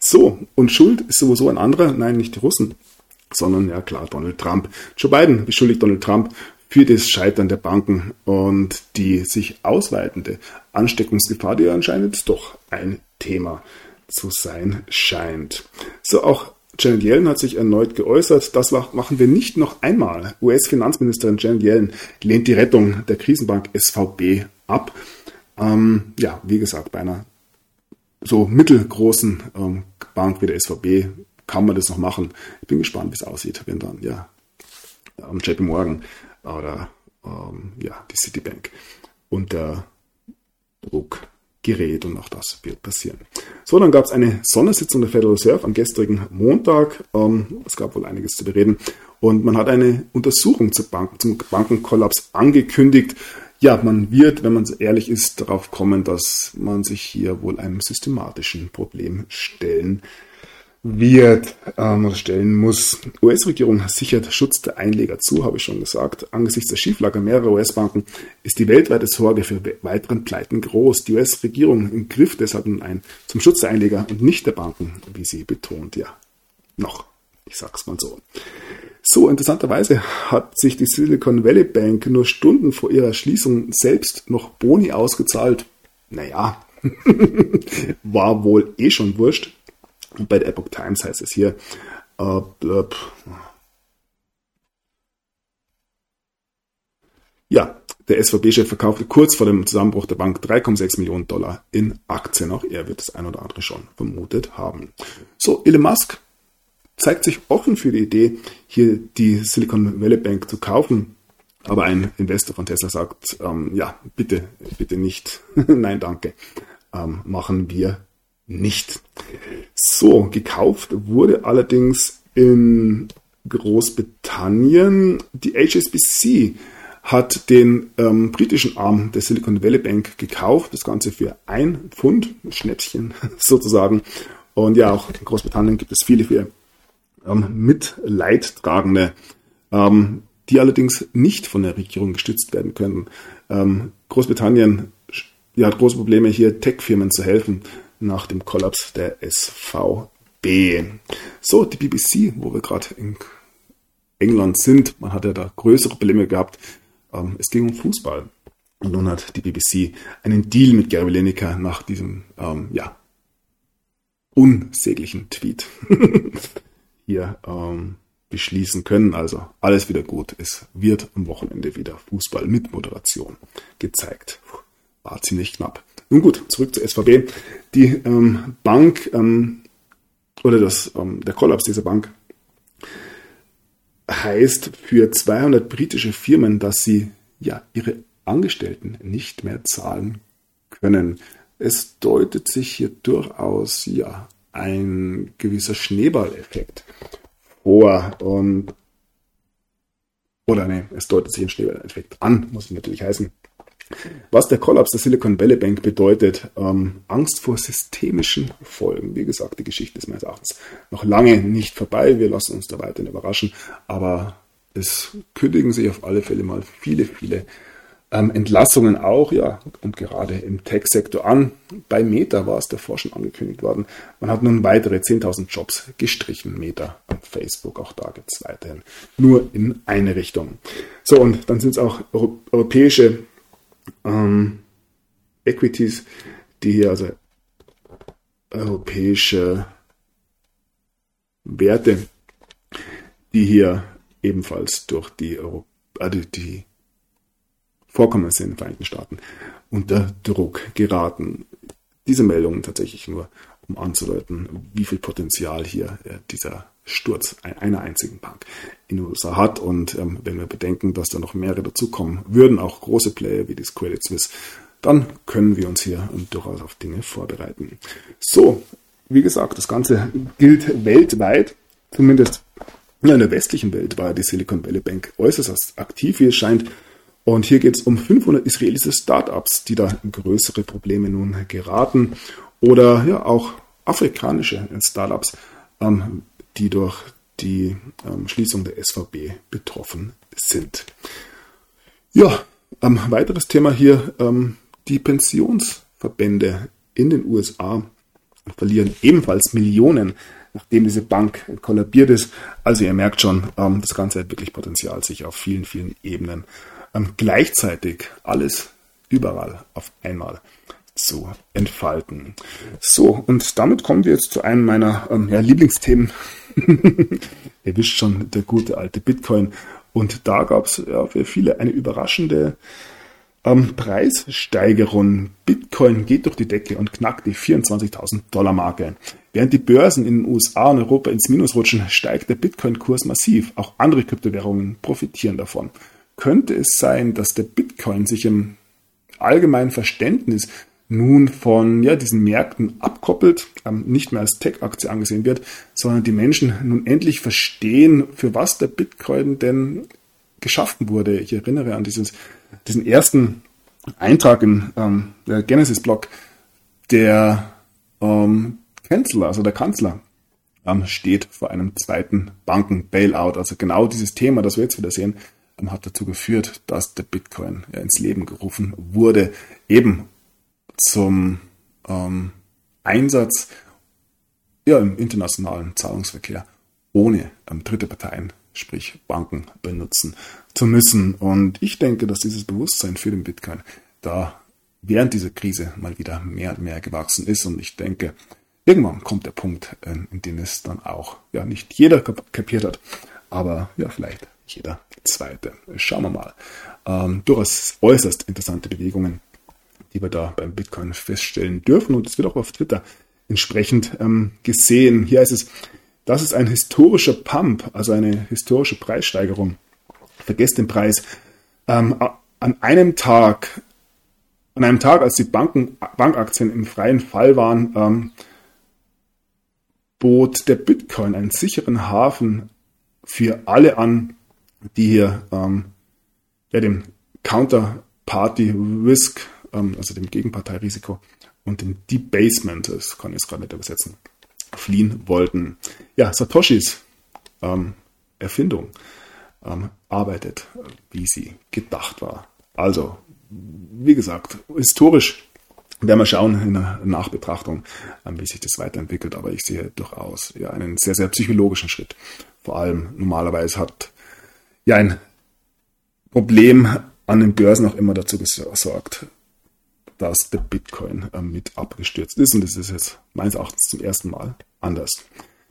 So, und Schuld ist sowieso ein anderer, nein, nicht die Russen, sondern ja klar Donald Trump. Joe Biden beschuldigt Donald Trump für das Scheitern der Banken und die sich ausweitende Ansteckungsgefahr, die anscheinend doch ein Thema zu sein scheint. So auch Janet Yellen hat sich erneut geäußert. Das machen wir nicht noch einmal. US-Finanzministerin Janet Yellen lehnt die Rettung der Krisenbank SVB ab. Ähm, ja, wie gesagt, bei einer so mittelgroßen ähm, Bank wie der SVB kann man das noch machen. Ich bin gespannt, wie es aussieht, wenn dann ja ähm, JP Morgan oder ähm, ja, die Citibank unter Druck gerät und auch das wird passieren. So, dann gab es eine Sondersitzung der Federal Reserve am gestrigen Montag. Ähm, es gab wohl einiges zu bereden und man hat eine Untersuchung zum, Bank zum Bankenkollaps angekündigt. Ja, man wird, wenn man ehrlich ist, darauf kommen, dass man sich hier wohl einem systematischen Problem stellen wird ähm, oder stellen muss. US-Regierung sichert Schutz der Einleger zu, habe ich schon gesagt. Angesichts der Schieflage mehrerer US-Banken ist die weltweite Sorge für weiteren Pleiten groß. Die US-Regierung griff deshalb nun ein zum Schutz der Einleger und nicht der Banken, wie sie betont. Ja, noch. Ich sag's mal so. So, interessanterweise hat sich die Silicon Valley Bank nur Stunden vor ihrer Schließung selbst noch Boni ausgezahlt. Naja, war wohl eh schon wurscht. Und bei der Epoch Times heißt es hier, äh, blöb. ja, der SVB-Chef verkaufte kurz vor dem Zusammenbruch der Bank 3,6 Millionen Dollar in Aktien. Auch er wird das ein oder andere schon vermutet haben. So, Elon Musk zeigt sich offen für die Idee, hier die Silicon Valley Bank zu kaufen. Aber ein Investor von Tesla sagt, ähm, ja, bitte, bitte nicht. Nein, danke. Ähm, machen wir nicht. So, gekauft wurde allerdings in Großbritannien die HSBC hat den ähm, britischen Arm der Silicon Valley Bank gekauft, das Ganze für ein Pfund, ein Schnäppchen sozusagen. Und ja, auch in Großbritannien gibt es viele, viele ähm, Mitleidtragende, ähm, die allerdings nicht von der Regierung gestützt werden können. Ähm, Großbritannien ja, hat große Probleme, hier Tech-Firmen zu helfen nach dem Kollaps der SVB. So, die BBC, wo wir gerade in England sind, man hat ja da größere Probleme gehabt. Ähm, es ging um Fußball. Und nun hat die BBC einen Deal mit Gary Lineker nach diesem, ähm, ja, unsäglichen Tweet hier ähm, beschließen können. Also alles wieder gut. Es wird am Wochenende wieder Fußball mit Moderation gezeigt. War ziemlich knapp. Nun gut, zurück zur SVB. Die ähm, Bank ähm, oder das, ähm, der Kollaps dieser Bank heißt für 200 britische Firmen, dass sie ja ihre Angestellten nicht mehr zahlen können. Es deutet sich hier durchaus ja ein gewisser Schneeballeffekt vor und oder ne, es deutet sich ein Schneeballeffekt an, muss natürlich heißen. Was der Kollaps der Silicon Valley Bank bedeutet, ähm, Angst vor systemischen Folgen. Wie gesagt, die Geschichte ist meines Erachtens noch lange nicht vorbei. Wir lassen uns da weiterhin überraschen. Aber es kündigen sich auf alle Fälle mal viele, viele ähm, Entlassungen auch, ja, und gerade im Tech-Sektor an. Bei Meta war es davor schon angekündigt worden. Man hat nun weitere 10.000 Jobs gestrichen. Meta und Facebook, auch da geht es weiterhin nur in eine Richtung. So, und dann sind es auch europäische ähm, Equities, die hier also europäische Werte, die hier ebenfalls durch die, Euro, also die Vorkommnisse in den Vereinigten Staaten unter Druck geraten. Diese Meldungen tatsächlich nur, um anzudeuten, wie viel Potenzial hier äh, dieser Sturz einer einzigen Bank in den USA hat. Und ähm, wenn wir bedenken, dass da noch mehrere dazukommen würden, auch große Player wie das Credit Suisse, dann können wir uns hier durchaus auf Dinge vorbereiten. So, wie gesagt, das Ganze gilt weltweit, zumindest in der westlichen Welt war die Silicon Valley Bank äußerst aktiv, es scheint. Und hier geht es um 500 israelische Startups, die da in größere Probleme nun geraten. Oder ja auch afrikanische Startups, ähm, die durch die ähm, Schließung der SVB betroffen sind. Ja, ähm, weiteres Thema hier, ähm, die Pensionsverbände in den USA verlieren ebenfalls Millionen, nachdem diese Bank kollabiert ist. Also ihr merkt schon, ähm, das Ganze hat wirklich Potenzial, sich auf vielen, vielen Ebenen ähm, gleichzeitig alles überall auf einmal zu entfalten. So, und damit kommen wir jetzt zu einem meiner ähm, ja, Lieblingsthemen. Ihr wisst schon, der gute alte Bitcoin. Und da gab es ja, für viele eine überraschende ähm, Preissteigerung. Bitcoin geht durch die Decke und knackt die 24.000 Dollar Marke. Während die Börsen in den USA und Europa ins Minus rutschen, steigt der Bitcoin-Kurs massiv. Auch andere Kryptowährungen profitieren davon. Könnte es sein, dass der Bitcoin sich im allgemeinen Verständnis nun von ja, diesen Märkten abkoppelt, ähm, nicht mehr als Tech-Aktie angesehen wird, sondern die Menschen nun endlich verstehen, für was der Bitcoin denn geschaffen wurde. Ich erinnere an dieses, diesen ersten Eintrag in ähm, der Genesis-Blog, der ähm, Kanzler, also der Kanzler, ähm, steht vor einem zweiten Banken-Bailout. Also genau dieses Thema, das wir jetzt wieder sehen, ähm, hat dazu geführt, dass der Bitcoin ja, ins Leben gerufen wurde, eben zum ähm, Einsatz ja, im internationalen Zahlungsverkehr ohne ähm, dritte Parteien, sprich Banken, benutzen zu müssen. Und ich denke, dass dieses Bewusstsein für den Bitcoin da während dieser Krise mal wieder mehr und mehr gewachsen ist. Und ich denke, irgendwann kommt der Punkt, äh, in dem es dann auch ja nicht jeder kapiert hat, aber ja vielleicht jeder zweite. Schauen wir mal. Ähm, durchaus äußerst interessante Bewegungen die wir da beim Bitcoin feststellen dürfen. Und es wird auch auf Twitter entsprechend ähm, gesehen. Hier heißt es, das ist ein historischer Pump, also eine historische Preissteigerung. Vergesst den Preis. Ähm, an einem Tag, an einem Tag, als die Banken, Bankaktien im freien Fall waren, ähm, bot der Bitcoin einen sicheren Hafen für alle an, die hier ähm, ja, dem Counterparty Risk ähm, also dem Gegenparteirisiko und dem Debasement, das kann ich jetzt gerade nicht übersetzen, fliehen wollten. Ja, Satoshis ähm, Erfindung ähm, arbeitet, wie sie gedacht war. Also, wie gesagt, historisch werden wir schauen in der Nachbetrachtung, ähm, wie sich das weiterentwickelt, aber ich sehe durchaus ja, einen sehr, sehr psychologischen Schritt. Vor allem normalerweise hat ja ein Problem an den Börsen auch immer dazu gesorgt, dass der Bitcoin äh, mit abgestürzt ist. Und das ist jetzt meines Erachtens zum ersten Mal anders.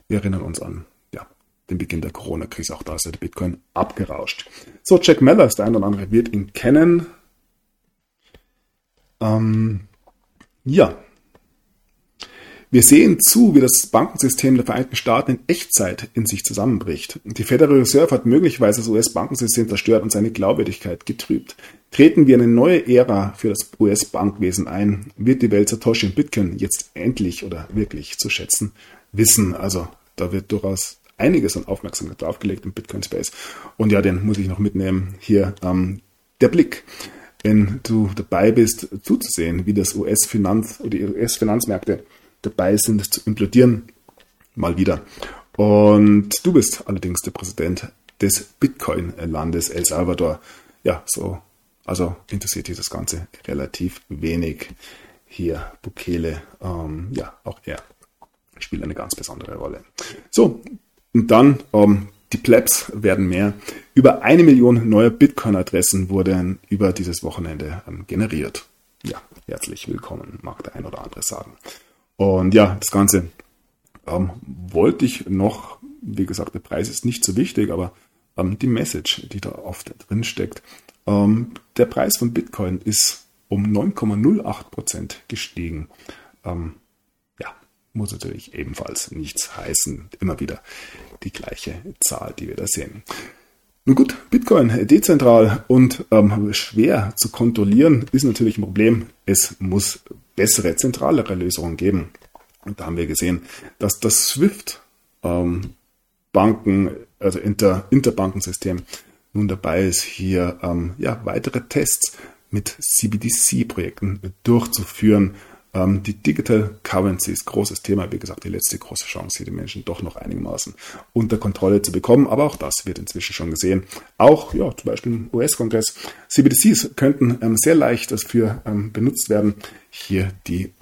Wir erinnern uns an ja, den Beginn der Corona-Krise. Auch da ist der Bitcoin abgerauscht. So, Jack Mellers, der eine oder andere wird ihn kennen. Ähm, ja, wir sehen zu, wie das Bankensystem der Vereinigten Staaten in Echtzeit in sich zusammenbricht. Die Federal Reserve hat möglicherweise das US-Bankensystem zerstört und seine Glaubwürdigkeit getrübt. Treten wir eine neue Ära für das US-Bankwesen ein, wird die Welt Satoshi und Bitcoin jetzt endlich oder wirklich zu schätzen wissen. Also da wird durchaus einiges an Aufmerksamkeit draufgelegt im Bitcoin-Space. Und ja, den muss ich noch mitnehmen. Hier ähm, der Blick wenn du dabei bist, zuzusehen, wie das US-Finanz oder die US-Finanzmärkte dabei sind zu implodieren. Mal wieder. Und du bist allerdings der Präsident des Bitcoin-Landes El Salvador. Ja, so, also interessiert dich das Ganze relativ wenig. Hier Bukele, ähm, ja, auch er spielt eine ganz besondere Rolle. So, und dann, ähm, die Plebs werden mehr. Über eine Million neue Bitcoin-Adressen wurden über dieses Wochenende ähm, generiert. Ja, herzlich willkommen, mag der ein oder andere sagen. Und ja, das Ganze ähm, wollte ich noch, wie gesagt, der Preis ist nicht so wichtig, aber ähm, die Message, die da oft drin steckt. Ähm, der Preis von Bitcoin ist um 9,08% gestiegen. Ähm, ja, muss natürlich ebenfalls nichts heißen. Immer wieder die gleiche Zahl, die wir da sehen. Nun gut, Bitcoin dezentral und ähm, schwer zu kontrollieren ist natürlich ein Problem. Es muss bessere, zentralere Lösungen geben. Und da haben wir gesehen, dass das SWIFT ähm, Banken, also Inter, Interbankensystem nun dabei ist, hier ähm, ja, weitere Tests mit CBDC-Projekten durchzuführen, die Digital Currencies, großes Thema, wie gesagt, die letzte große Chance, hier die Menschen doch noch einigermaßen unter Kontrolle zu bekommen. Aber auch das wird inzwischen schon gesehen. Auch, ja, zum Beispiel im US-Kongress, CBDCs könnten ähm, sehr leicht dafür ähm, benutzt werden, hier die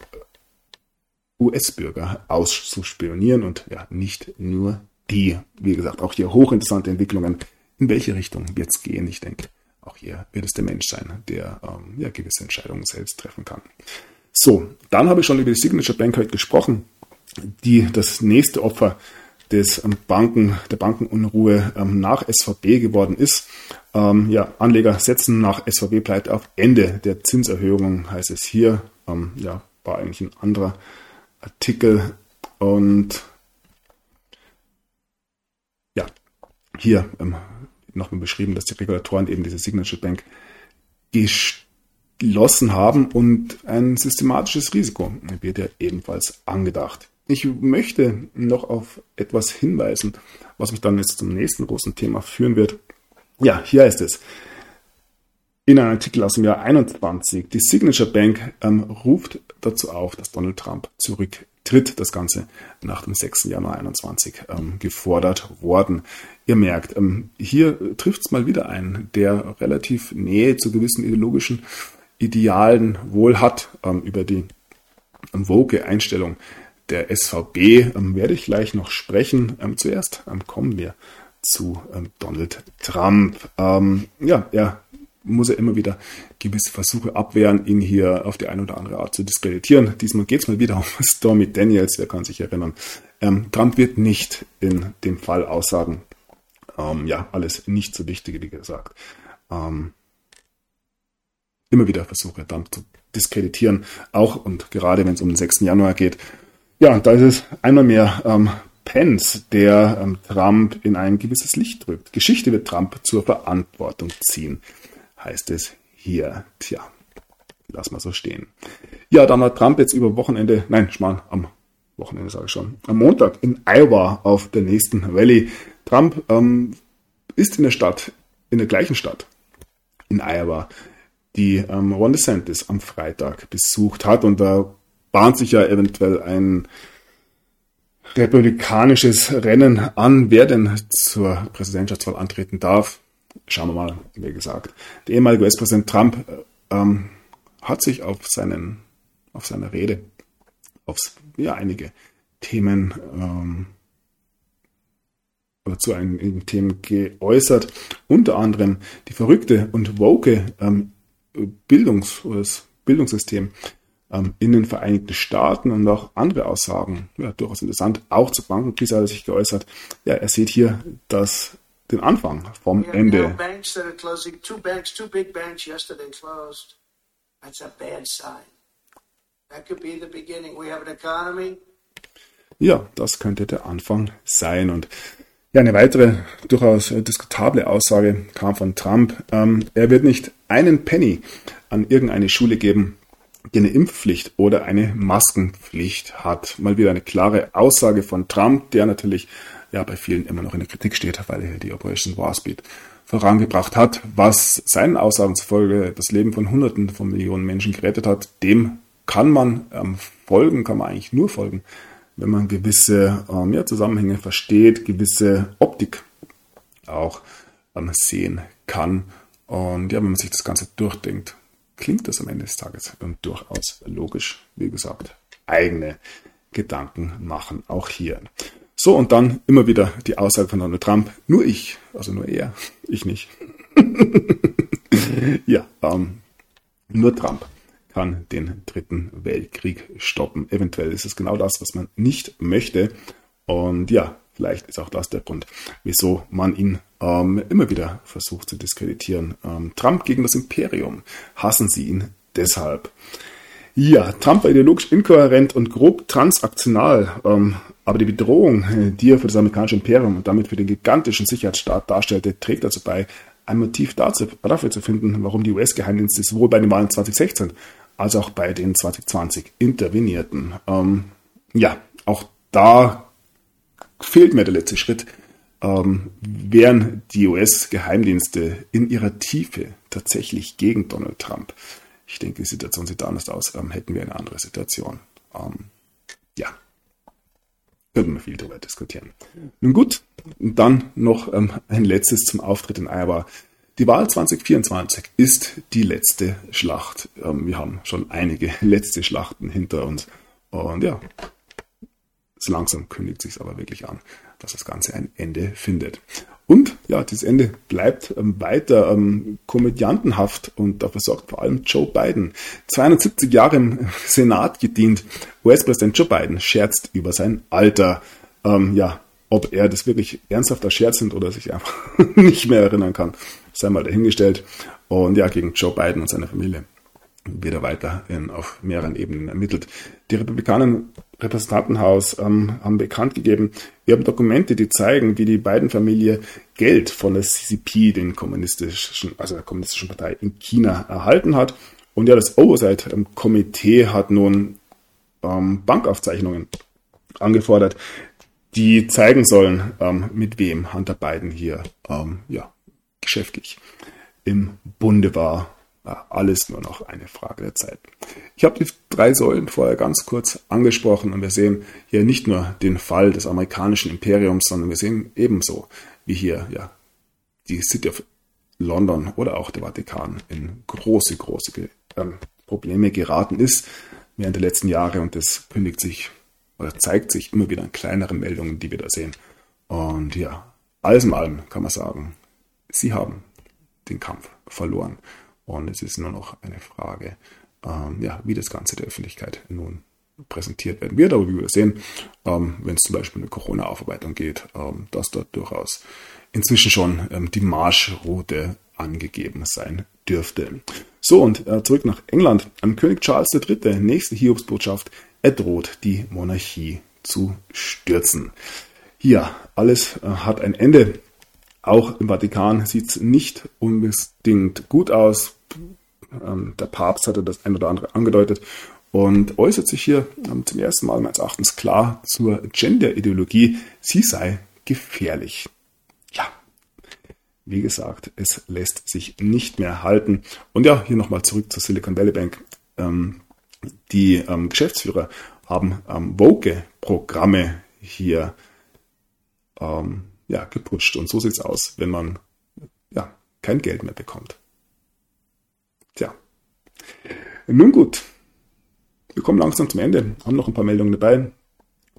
US-Bürger auszuspionieren und ja, nicht nur die. Wie gesagt, auch hier hochinteressante Entwicklungen. In welche Richtung wird es gehen? Ich denke, auch hier wird es der Mensch sein, der ähm, ja, gewisse Entscheidungen selbst treffen kann. So, dann habe ich schon über die Signature Bank heute gesprochen, die das nächste Opfer des ähm, Banken, der Bankenunruhe ähm, nach SVB geworden ist. Ähm, ja, Anleger setzen nach SVB-Pleite auf Ende der Zinserhöhung, heißt es hier. Ähm, ja, war eigentlich ein anderer Artikel. Und ja, hier ähm, nochmal beschrieben, dass die Regulatoren eben diese Signature Bank geschlossen haben und ein systematisches Risiko wird ja ebenfalls angedacht. Ich möchte noch auf etwas hinweisen, was mich dann jetzt zum nächsten großen Thema führen wird. Ja, hier heißt es. In einem Artikel aus dem Jahr 21, die Signature Bank ähm, ruft dazu auf, dass Donald Trump zurücktritt. Das Ganze nach dem 6. Januar 21 ähm, gefordert worden. Ihr merkt, ähm, hier trifft es mal wieder ein, der relativ Nähe zu gewissen ideologischen Idealen wohl hat ähm, über die ähm, woke Einstellung der SVB ähm, werde ich gleich noch sprechen. Ähm, zuerst ähm, kommen wir zu ähm, Donald Trump. Ähm, ja, er muss ja immer wieder gewisse Versuche abwehren, ihn hier auf die eine oder andere Art zu diskreditieren. Diesmal geht es mal wieder um Stormy Daniels, wer kann sich erinnern. Ähm, Trump wird nicht in dem Fall aussagen. ja, alles nicht so wichtig, wie gesagt. Immer wieder Versuche dann zu diskreditieren, auch und gerade wenn es um den 6. Januar geht, ja, da ist es einmal mehr ähm, Pence, der ähm, Trump in ein gewisses Licht drückt. Geschichte wird Trump zur Verantwortung ziehen, heißt es hier. Tja, lass mal so stehen. Ja, dann hat Trump jetzt über Wochenende, nein, schmal, am Wochenende sage ich schon, am Montag in Iowa auf der nächsten Rallye. Trump ähm, ist in der Stadt, in der gleichen Stadt, in Iowa, die ähm, Ron DeSantis am Freitag besucht hat und da bahnt sich ja eventuell ein republikanisches Rennen an, wer denn zur Präsidentschaftswahl antreten darf. Schauen wir mal, wie gesagt. Der ehemalige US-Präsident Trump ähm, hat sich auf, seinen, auf seine Rede auf ja, einige Themen ähm, oder zu einigen Themen geäußert. Unter anderem die verrückte und woke ähm, Bildungs- Bildungssystem ähm, in den Vereinigten Staaten und auch andere Aussagen, ja, durchaus interessant. Auch zur Bankenkrise hat er sich geäußert. Ja, er sieht hier das, den Anfang vom Ende. Ja, das könnte der Anfang sein. Und ja, eine weitere durchaus diskutable Aussage kam von Trump. Ähm, er wird nicht einen Penny an irgendeine Schule geben, die eine Impfpflicht oder eine Maskenpflicht hat. Mal wieder eine klare Aussage von Trump, der natürlich ja bei vielen immer noch in der Kritik steht, weil er die Operation Warspeed vorangebracht hat, was seinen Aussagen zufolge das Leben von Hunderten von Millionen Menschen gerettet hat. Dem kann man ähm, folgen, kann man eigentlich nur folgen, wenn man gewisse ähm, ja, Zusammenhänge versteht, gewisse Optik auch ähm, sehen kann. Und ja, wenn man sich das Ganze durchdenkt, klingt das am Ende des Tages durchaus logisch. Wie gesagt, eigene Gedanken machen, auch hier. So, und dann immer wieder die Aussage von Donald Trump, nur ich, also nur er, ich nicht. ja, ähm, nur Trump kann den dritten Weltkrieg stoppen. Eventuell ist es genau das, was man nicht möchte. Und ja, vielleicht ist auch das der Grund, wieso man ihn ähm, immer wieder versucht zu diskreditieren. Ähm, Trump gegen das Imperium. Hassen sie ihn deshalb. Ja, Trump war ideologisch inkohärent und grob transaktional, ähm, aber die Bedrohung, die er für das amerikanische Imperium und damit für den gigantischen Sicherheitsstaat darstellte, trägt dazu bei, ein Motiv dazu, dafür zu finden, warum die US-Geheimdienste sowohl bei den Wahlen 2016 als auch bei den 2020 intervenierten. Ähm, ja, auch da fehlt mir der letzte Schritt ähm, wären die US-Geheimdienste in ihrer Tiefe tatsächlich gegen Donald Trump. Ich denke, die Situation sieht anders aus. Ähm, hätten wir eine andere Situation. Ähm, ja, könnten wir viel darüber diskutieren. Nun gut, dann noch ähm, ein letztes zum Auftritt in Iowa. Die Wahl 2024 ist die letzte Schlacht. Ähm, wir haben schon einige letzte Schlachten hinter uns. Und ja, so langsam kündigt sich aber wirklich an dass das Ganze ein Ende findet. Und ja, dieses Ende bleibt ähm, weiter ähm, komödiantenhaft und dafür sorgt vor allem Joe Biden. 270 Jahre im Senat gedient. US-Präsident Joe Biden scherzt über sein Alter. Ähm, ja, ob er das wirklich ernsthafter Scherz sind oder sich einfach nicht mehr erinnern kann, sei mal dahingestellt. Und ja, gegen Joe Biden und seine Familie wird er weiter in, auf mehreren Ebenen ermittelt. Die Republikaner Repräsentantenhaus ähm, haben bekannt gegeben, wir haben Dokumente, die zeigen, wie die beiden Familie Geld von der CCP, den kommunistischen, also der kommunistischen Partei in China, erhalten hat. Und ja, das Oversight-Komitee hat nun ähm, Bankaufzeichnungen angefordert, die zeigen sollen, ähm, mit wem Hunter Biden hier ähm, ja, geschäftlich im Bunde war. Ja, alles nur noch eine Frage der Zeit. Ich habe die drei Säulen vorher ganz kurz angesprochen und wir sehen hier nicht nur den Fall des amerikanischen Imperiums, sondern wir sehen ebenso, wie hier ja, die City of London oder auch der Vatikan in große, große äh, Probleme geraten ist während der letzten Jahre und das kündigt sich oder zeigt sich immer wieder in kleineren Meldungen, die wir da sehen. Und ja, alles in allem kann man sagen, sie haben den Kampf verloren. Und es ist nur noch eine Frage, ähm, ja, wie das Ganze der Öffentlichkeit nun präsentiert werden wird. Aber wie wir sehen, ähm, wenn es zum Beispiel eine Corona-Aufarbeitung geht, ähm, dass dort durchaus inzwischen schon ähm, die Marschroute angegeben sein dürfte. So, und äh, zurück nach England. An König Charles III. Nächste Hiobsbotschaft. Er droht, die Monarchie zu stürzen. Hier, alles äh, hat ein Ende. Auch im Vatikan sieht es nicht unbedingt gut aus. Ähm, der Papst hatte das ein oder andere angedeutet und äußert sich hier ähm, zum ersten Mal meines Erachtens klar zur Gender-Ideologie. Sie sei gefährlich. Ja, wie gesagt, es lässt sich nicht mehr halten. Und ja, hier nochmal zurück zur Silicon Valley Bank. Ähm, die Geschäftsführer haben Woke-Programme hier ja, gepusht. Und so sieht es aus, wenn man ja, kein Geld mehr bekommt. Tja. Nun gut. Wir kommen langsam zum Ende. Haben noch ein paar Meldungen dabei.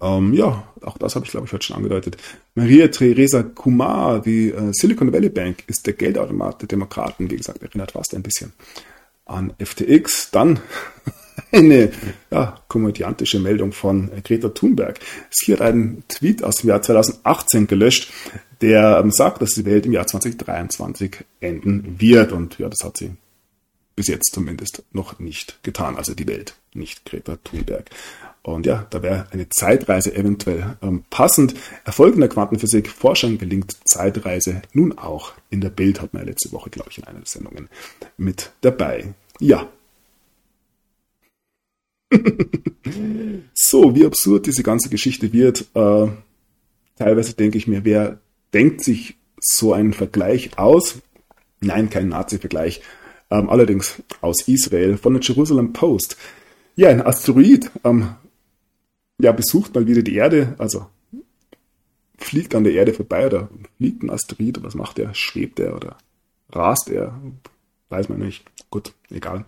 Ähm, ja, auch das habe ich, glaube ich, heute schon angedeutet. Maria Theresa Kumar, die äh, Silicon Valley Bank, ist der Geldautomat der Demokraten. Wie gesagt, erinnert fast ein bisschen an FTX. Dann eine ja, komödiantische Meldung von Greta Thunberg. Sie hat einen Tweet aus dem Jahr 2018 gelöscht, der ähm, sagt, dass die Welt im Jahr 2023 enden wird. Und ja, das hat sie bis jetzt zumindest noch nicht getan. Also die Welt, nicht Greta Thunberg. Und ja, da wäre eine Zeitreise eventuell ähm, passend. Erfolg in der Quantenphysik, Forschern gelingt Zeitreise nun auch. In der Bild hat man ja letzte Woche, glaube ich, in einer der Sendungen mit dabei. Ja, so, wie absurd diese ganze Geschichte wird. Äh, teilweise denke ich mir, wer denkt sich so einen Vergleich aus? Nein, kein Nazi-Vergleich. Ähm, allerdings aus Israel von der Jerusalem Post. Ja, ein Asteroid ähm, ja, besucht mal wieder die Erde, also fliegt an der Erde vorbei oder fliegt ein Asteroid was macht er? Schwebt er oder rast er? Weiß man nicht. Gut, egal.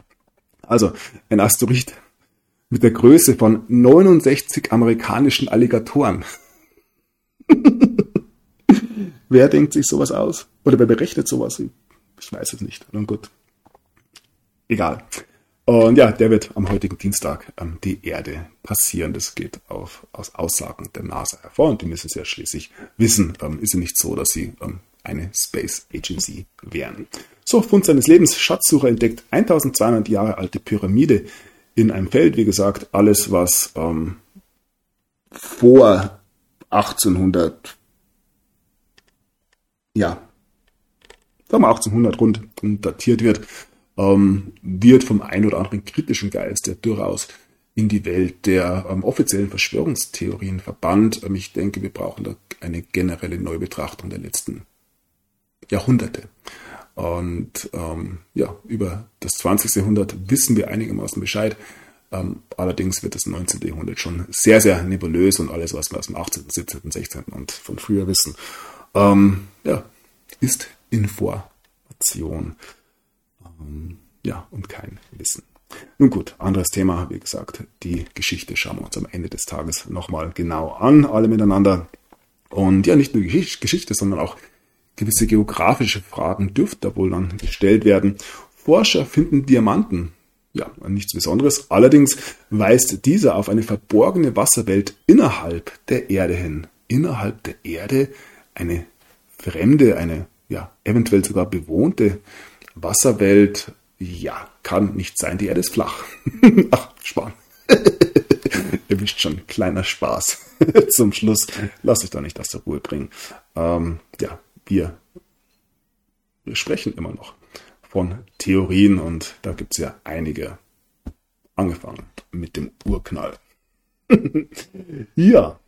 Also, ein Asteroid mit der Größe von 69 amerikanischen Alligatoren. wer denkt sich sowas aus? Oder wer berechnet sowas? Ich weiß es nicht. Nun gut. Egal. Und ja, der wird am heutigen Dienstag ähm, die Erde passieren. Das geht auf, aus Aussagen der NASA hervor und die müssen es ja schließlich wissen. Ähm, ist ja nicht so, dass sie ähm, eine Space Agency wären. So, Fund seines Lebens. Schatzsucher entdeckt 1200 Jahre alte Pyramide in einem Feld, wie gesagt, alles, was ähm, vor 1800, ja, sagen wir 1800 rund datiert wird, ähm, wird vom ein oder anderen kritischen Geist, der durchaus in die Welt der ähm, offiziellen Verschwörungstheorien verbannt. Ähm, ich denke, wir brauchen da eine generelle Neubetrachtung der letzten Jahrhunderte. Und ähm, ja, über das 20. Jahrhundert wissen wir einigermaßen Bescheid. Ähm, allerdings wird das 19. Jahrhundert schon sehr, sehr nebulös und alles, was wir aus dem 18., 17., 16. und von früher wissen, ähm, ja, ist Information. Ähm, ja, und kein Wissen. Nun gut, anderes Thema, wie gesagt, die Geschichte schauen wir uns am Ende des Tages nochmal genau an, alle miteinander. Und ja, nicht nur Geschichte, sondern auch gewisse geografische Fragen dürften da wohl dann gestellt werden. Forscher finden Diamanten. Ja, nichts Besonderes. Allerdings weist dieser auf eine verborgene Wasserwelt innerhalb der Erde hin. Innerhalb der Erde eine fremde, eine ja, eventuell sogar bewohnte Wasserwelt. Ja, kann nicht sein. Die Erde ist flach. Ach, Spahn. Ihr wisst schon, kleiner Spaß. Zum Schluss lasse ich da nicht aus der Ruhe bringen. Ähm, ja, wir, sprechen immer noch von Theorien und da gibt es ja einige. Angefangen mit dem Urknall. ja.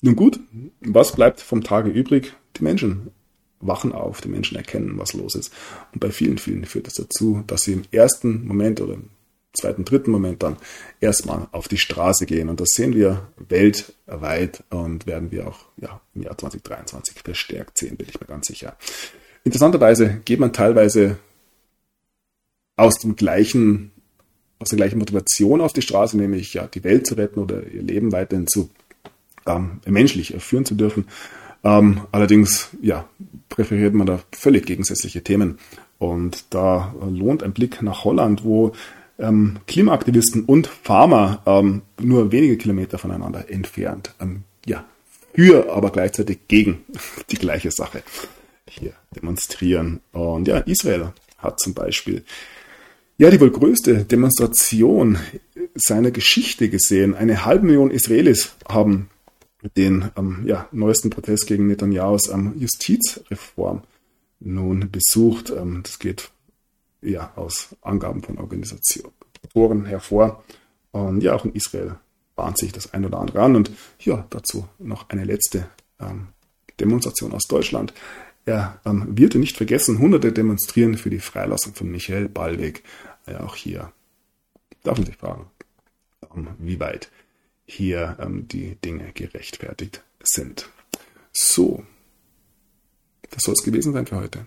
Nun gut, was bleibt vom Tage übrig? Die Menschen wachen auf, die Menschen erkennen, was los ist. Und bei vielen, vielen führt das dazu, dass sie im ersten Moment oder zweiten, dritten Moment dann erstmal auf die Straße gehen. Und das sehen wir weltweit und werden wir auch ja, im Jahr 2023 verstärkt sehen, bin ich mir ganz sicher. Interessanterweise geht man teilweise aus dem gleichen, aus der gleichen Motivation auf die Straße, nämlich ja die Welt zu retten oder ihr Leben weiterhin zu ähm, menschlich führen zu dürfen. Ähm, allerdings ja präferiert man da völlig gegensätzliche Themen. Und da lohnt ein Blick nach Holland, wo ähm, Klimaaktivisten und Farmer ähm, nur wenige Kilometer voneinander entfernt ähm, ja, für, aber gleichzeitig gegen die gleiche Sache hier demonstrieren. Und ja, Israel hat zum Beispiel ja die wohl größte Demonstration seiner Geschichte gesehen. Eine halbe Million Israelis haben den ähm, ja, neuesten Protest gegen Netanyahus ähm, Justizreform nun besucht. Ähm, das geht ja aus Angaben von Organisationen hervor. Und ja, auch in Israel bahnt sich das ein oder andere an. Und ja, dazu noch eine letzte ähm, Demonstration aus Deutschland. Er ähm, wird nicht vergessen, Hunderte demonstrieren für die Freilassung von Michael Ballweg. Ja, auch hier darf man sich fragen, ähm, wie weit hier ähm, die Dinge gerechtfertigt sind. So, das soll es gewesen sein für heute.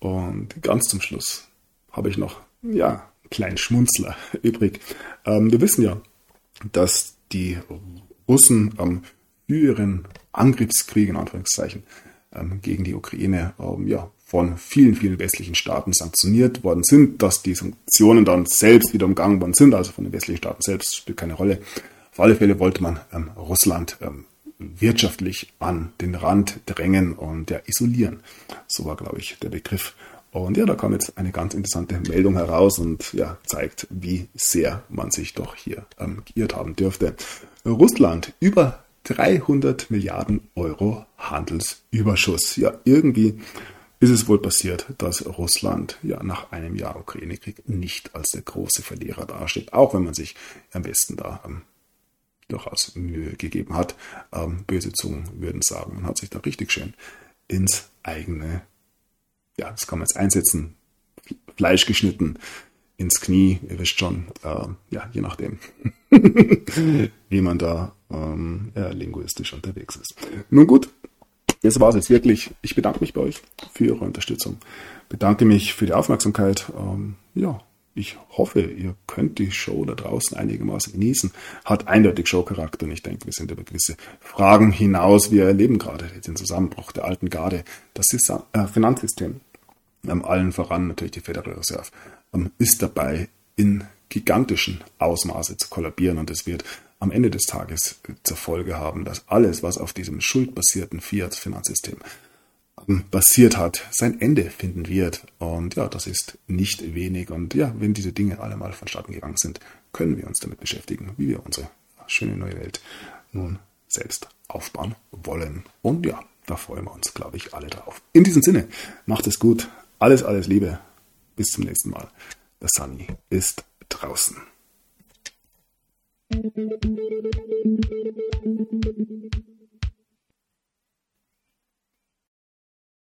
Und ganz zum Schluss habe ich noch, ja, einen kleinen Schmunzler übrig. Ähm, wir wissen ja, dass die Russen am früheren Angriffskrieg, in Anführungszeichen, ähm, gegen die Ukraine ähm, ja, von vielen, vielen westlichen Staaten sanktioniert worden sind, dass die Sanktionen dann selbst wieder umgangen worden sind, also von den westlichen Staaten selbst, spielt keine Rolle. Auf alle Fälle wollte man ähm, Russland ähm, wirtschaftlich an den Rand drängen und ja, isolieren. So war, glaube ich, der Begriff. Und ja, da kam jetzt eine ganz interessante Meldung heraus und ja, zeigt, wie sehr man sich doch hier ähm, geirrt haben dürfte. Russland über 300 Milliarden Euro Handelsüberschuss. Ja, irgendwie ist es wohl passiert, dass Russland ja nach einem Jahr Ukraine-Krieg nicht als der große Verlierer dasteht, auch wenn man sich am besten da ähm, durchaus Mühe gegeben hat. Ähm, böse Zungen würden sagen, man hat sich da richtig schön ins eigene ja, das kann man jetzt einsetzen, Fleisch geschnitten ins Knie, ihr wisst schon, äh, ja, je nachdem, wie man da ähm, ja, linguistisch unterwegs ist. Nun gut, das war es jetzt wirklich. Ich bedanke mich bei euch für eure Unterstützung. Bedanke mich für die Aufmerksamkeit. Ähm, ja, ich hoffe, ihr könnt die Show da draußen einigermaßen genießen. Hat eindeutig Showcharakter und ich denke, wir sind über gewisse Fragen hinaus. Wir erleben gerade den Zusammenbruch der alten Garde, das äh, Finanzsystem allen voran natürlich die Federal Reserve, ähm, ist dabei in gigantischen Ausmaße zu kollabieren und es wird am Ende des Tages zur Folge haben, dass alles, was auf diesem schuldbasierten Fiat-Finanzsystem ähm, basiert hat, sein Ende finden wird. Und ja, das ist nicht wenig. Und ja, wenn diese Dinge alle mal vonstatten gegangen sind, können wir uns damit beschäftigen, wie wir unsere schöne neue Welt nun selbst aufbauen wollen. Und ja, da freuen wir uns, glaube ich, alle drauf. In diesem Sinne, macht es gut. Alles, alles Liebe. Bis zum nächsten Mal. Der Sunny ist draußen.